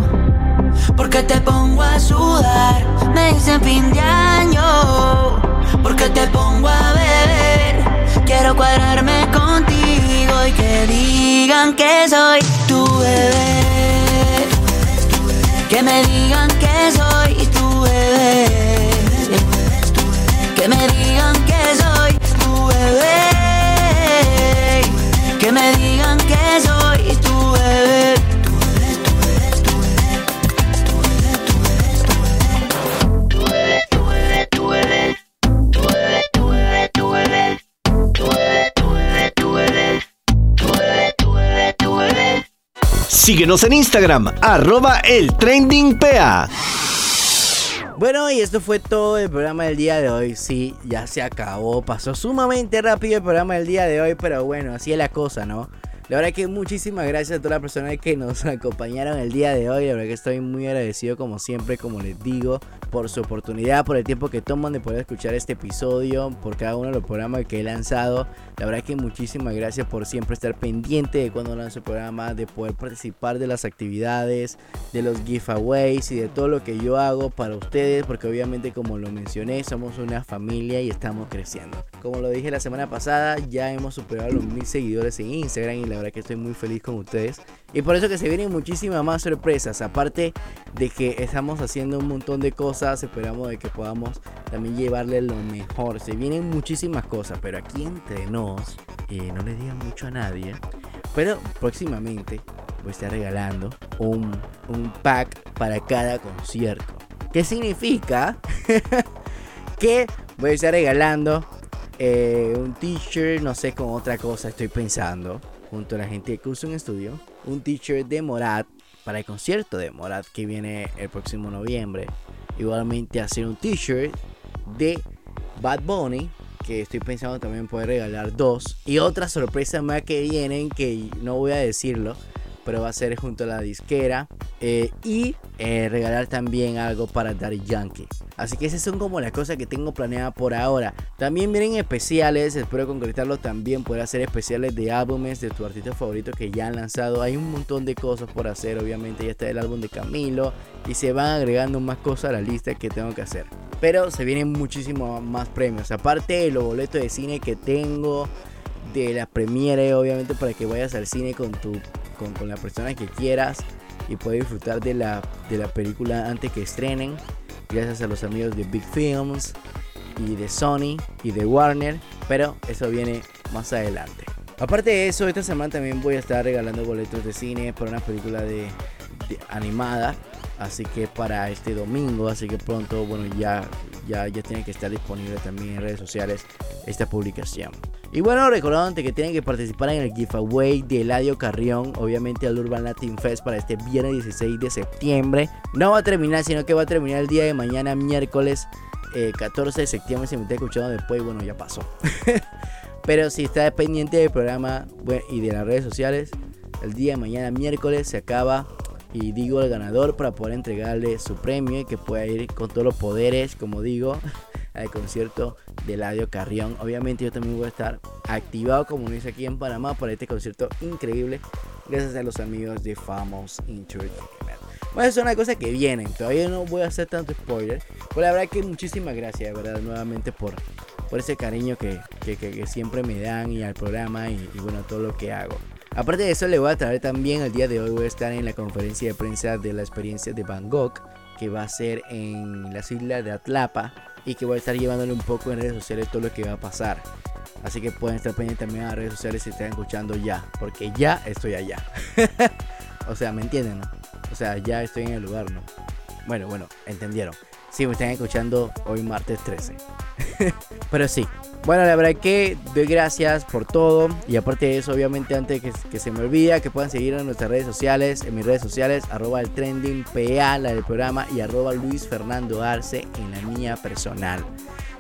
Porque te pongo a sudar. Me dicen fin de año. Porque te pongo a beber. Quiero cuadrarme contigo y que digan que soy tu bebé. Que me digan que soy tu bebé. Que me digan que soy tu bebé. Que me digan que soy tu bebé. Síguenos en Instagram, arroba el trending. Bueno, y esto fue todo el programa del día de hoy. Sí, ya se acabó. Pasó sumamente rápido el programa del día de hoy, pero bueno, así es la cosa, ¿no? La verdad que muchísimas gracias a todas las personas que nos acompañaron el día de hoy. La verdad que estoy muy agradecido como siempre, como les digo, por su oportunidad, por el tiempo que toman de poder escuchar este episodio, por cada uno de los programas que he lanzado. La verdad que muchísimas gracias por siempre estar pendiente de cuando lanzo el programa, de poder participar de las actividades, de los giveaways y de todo lo que yo hago para ustedes, porque obviamente como lo mencioné, somos una familia y estamos creciendo. Como lo dije la semana pasada, ya hemos superado los mil seguidores en Instagram y la que estoy muy feliz con ustedes. Y por eso que se vienen muchísimas más sorpresas. Aparte de que estamos haciendo un montón de cosas, esperamos de que podamos también llevarle lo mejor. Se vienen muchísimas cosas, pero aquí entre nos, eh, no le digan mucho a nadie. Pero próximamente voy a estar regalando un, un pack para cada concierto. ¿Qué significa? que voy a estar regalando eh, un t-shirt, no sé, con otra cosa estoy pensando junto a la gente de Curso en Estudio, un t-shirt de Morat para el concierto de Morat que viene el próximo noviembre. Igualmente hacer un t-shirt de Bad Bunny que estoy pensando también poder regalar dos y otra sorpresa más que vienen que no voy a decirlo pero va a ser junto a la disquera eh, y eh, regalar también algo para Daddy Yankee. Así que esas son como las cosas que tengo planeadas por ahora. También vienen especiales, espero concretarlo también, poder hacer especiales de álbumes de tu artista favorito que ya han lanzado. Hay un montón de cosas por hacer, obviamente ya está el álbum de Camilo y se van agregando más cosas a la lista que tengo que hacer. Pero se vienen muchísimos más premios, aparte de los boletos de cine que tengo de la premiere, obviamente para que vayas al cine con tu con, con la persona que quieras y puedes disfrutar de la, de la película antes que estrenen. Gracias a los amigos de Big Films y de Sony y de Warner. Pero eso viene más adelante. Aparte de eso, esta semana también voy a estar regalando boletos de cine para una película de, de animada. Así que para este domingo, así que pronto, bueno, ya, ya, ya tiene que estar disponible también en redes sociales esta publicación. Y bueno, recordándote que tienen que participar en el giveaway de Eladio Carrión, obviamente al Urban Latin Fest para este viernes 16 de septiembre. No va a terminar, sino que va a terminar el día de mañana, miércoles eh, 14 de septiembre. Si me está escuchando después, bueno, ya pasó. Pero si está pendiente del programa y de las redes sociales, el día de mañana, miércoles, se acaba y digo al ganador para poder entregarle su premio y que pueda ir con todos los poderes, como digo, al concierto de Ladio Carrión. Obviamente yo también voy a estar activado como lo hice aquí en Panamá para este concierto increíble gracias a los amigos de Famous Entertainment. Bueno, es una cosa que viene, todavía no voy a hacer tanto spoiler, pero la verdad que muchísimas gracias, verdad, nuevamente por, por ese cariño que, que, que, que siempre me dan y al programa y, y bueno, todo lo que hago. Aparte de eso, le voy a traer también el día de hoy, voy a estar en la conferencia de prensa de la experiencia de Gogh, que va a ser en las islas de Atlapa, y que voy a estar llevándole un poco en redes sociales todo lo que va a pasar. Así que pueden estar pendientes también a las redes sociales si están escuchando ya, porque ya estoy allá. o sea, ¿me entienden? O sea, ya estoy en el lugar, ¿no? Bueno, bueno, entendieron. Sí, me están escuchando hoy martes 13. Pero sí. Bueno, la verdad que doy gracias por todo. Y aparte de eso, obviamente, antes que, se me olvida, que puedan seguir en nuestras redes sociales, en mis redes sociales, arroba el trending PA, la del programa, y arroba Luis Fernando Arce en la mía personal.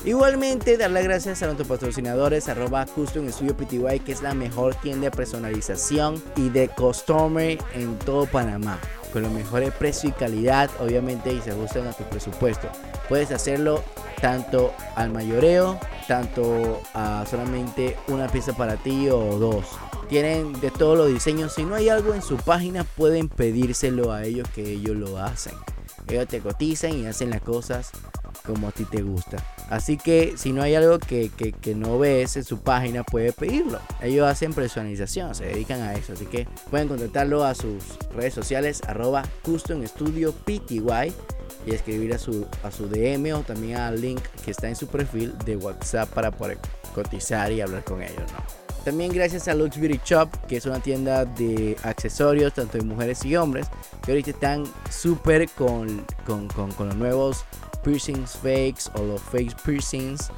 Igualmente, dar las gracias a nuestros patrocinadores, arroba Custom Studio PTY, que es la mejor tienda de personalización y de customer en todo Panamá. Con los mejores precios y calidad, obviamente, y se ajustan a tu presupuesto. Puedes hacerlo tanto al mayoreo, tanto a solamente una pieza para ti o dos. Tienen de todos los diseños. Si no hay algo en su página, pueden pedírselo a ellos que ellos lo hacen. Ellos te cotizan y hacen las cosas como a ti te gusta. Así que si no hay algo que, que, no ves en su página, puedes pedirlo. Ellos hacen personalización, se dedican a eso. Así que pueden contactarlo a sus redes sociales, arroba Custom Studio PTY y escribir a su, a su DM o también al link que está en su perfil de WhatsApp para poder cotizar y hablar con ellos. También gracias a Lux Beauty Shop, que es una tienda de accesorios tanto de mujeres y hombres, que ahorita están súper con, con, con los nuevos piercings fakes o los fake piercings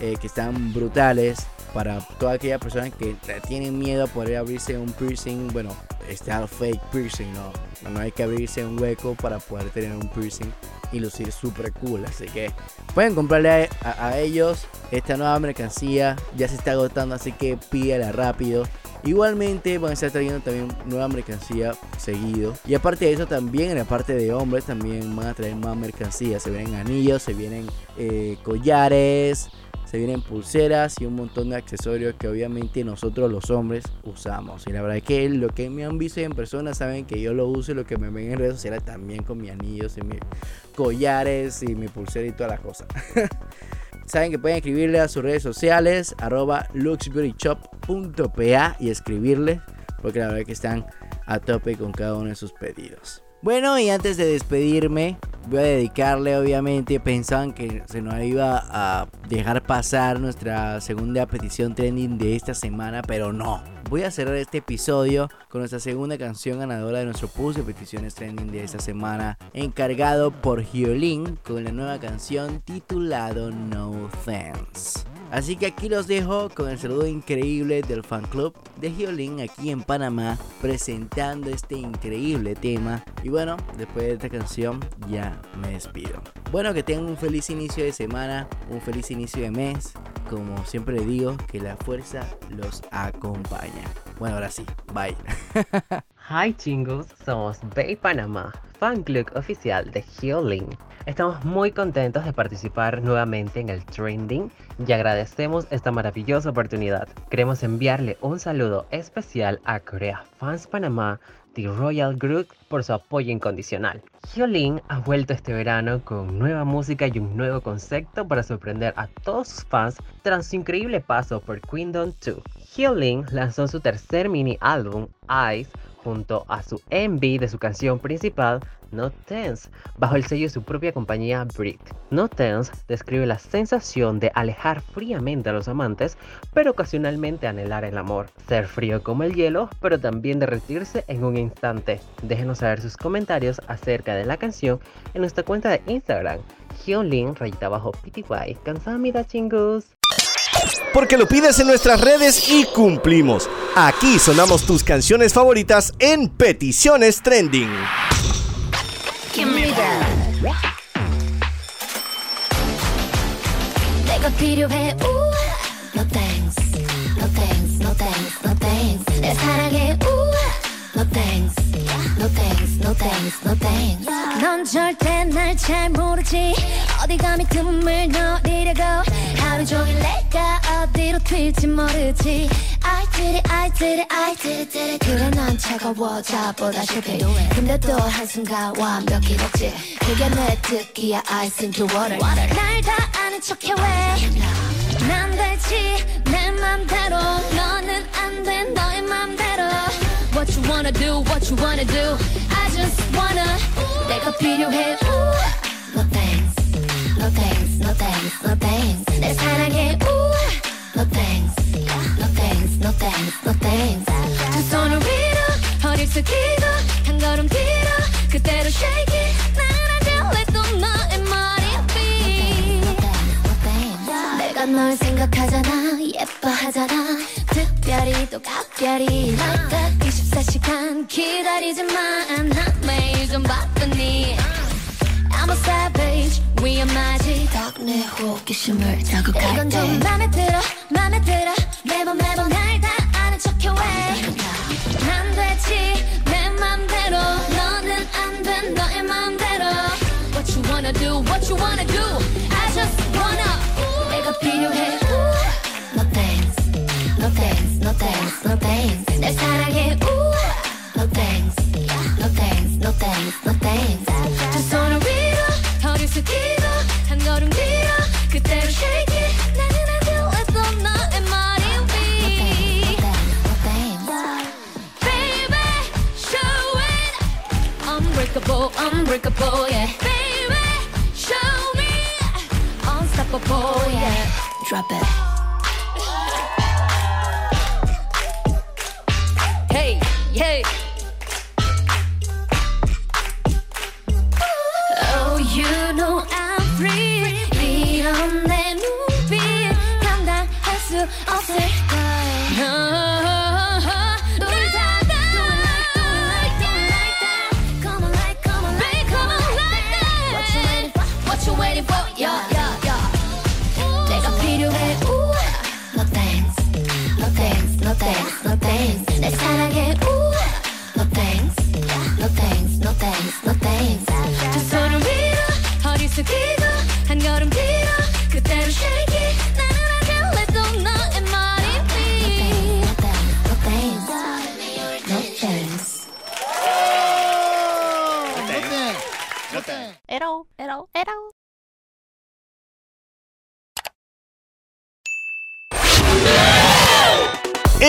eh, que están brutales para toda aquella persona que tienen miedo a poder abrirse un piercing, bueno, está fake piercing, no, no hay que abrirse un hueco para poder tener un piercing y lucir súper cool, así que pueden comprarle a, a, ellos esta nueva mercancía, ya se está agotando, así que pídela rápido. Igualmente van a estar trayendo también nueva mercancía seguido. Y aparte de eso también en la parte de hombres también van a traer más mercancía. Se vienen anillos, se vienen eh, collares, se vienen pulseras y un montón de accesorios que obviamente nosotros los hombres usamos. Y la verdad es que lo que me han visto en persona saben que yo lo uso y lo que me ven en redes sociales también con mis anillos y mis collares y mi pulsera y todas las cosas. Saben que pueden escribirle a sus redes sociales, arroba luxbeautyshop.pa y escribirle, porque la verdad es que están a tope con cada uno de sus pedidos. Bueno, y antes de despedirme, voy a dedicarle, obviamente, pensaban que se nos iba a dejar pasar nuestra segunda petición trending de esta semana, pero no. Voy a cerrar este episodio con nuestra segunda canción ganadora de nuestro post de peticiones trending de esta semana, encargado por Hyolyn con la nueva canción titulado No Thanks. Así que aquí los dejo con el saludo increíble del fan club de Hyolyn aquí en Panamá presentando este increíble tema. Y bueno, después de esta canción ya me despido. Bueno, que tengan un feliz inicio de semana, un feliz inicio de mes. Como siempre digo, que la fuerza los acompaña. Bueno, ahora sí, bye. Hi chingos, somos Bay Panamá, fan club oficial de Healing. Estamos muy contentos de participar nuevamente en el trending y agradecemos esta maravillosa oportunidad. Queremos enviarle un saludo especial a Corea Fans Panamá, The Royal Group, por su apoyo incondicional. Hyolyn ha vuelto este verano con nueva música y un nuevo concepto para sorprender a todos sus fans tras su increíble paso por Kingdom 2. Hyolyn lanzó su tercer mini álbum, Eyes, junto a su MV de su canción principal, No Tense, bajo el sello de su propia compañía Brit. No Tense describe la sensación de alejar fríamente a los amantes, pero ocasionalmente anhelar el amor. Ser frío como el hielo, pero también derretirse en un instante. Déjenos saber sus comentarios acerca de la canción en nuestra cuenta de Instagram, Hyolyn rayita bajo PTY Porque lo pides en nuestras redes y cumplimos. Aquí sonamos tus canciones favoritas en Peticiones Trending. 내가 필요해 우 No thanks No thanks No thanks No thanks 내 사랑해 우 No thanks No thanks No thanks No thanks 넌 절대 날 잘 모르지 어디 감히 틈을 노리려고? 하루 종일 내가 어디로 튈지 모르지. I did it I did it I did it did it 그래 난 차가워 자보다 실패. 근데 또 한순간 완벽히 녹지 그게 내 특기야 Ice into water. 날다 아는 척해 왜난 되지 내 맘대로. 너는 안돼 너의 맘대로. What you wanna do what you wanna do. I just wanna 내가 필요해. Ooh. No thanks No thanks, no thanks. 내 사랑에 우와, no thanks, no thanks, no thanks, no thanks. 두 손을 위로 허리를 숙이고 한 걸음 뒤로 그대로 shake it. 나는 아질래도 너의 머리 위. 내가 널 생각하잖아 예뻐하잖아 특별히 또 각별히 like that 24시간 기다리지만 난 매일 좀 바쁘니 I'm a savage. 위험하지 덕내 호기심을 자극할 이건 좀 맘에 들어 맘에 들어. 매번 매번 날다 아는 척해 왜난 되지 Unbreakable yeah. Baby show me. Unstoppable yeah. Drop it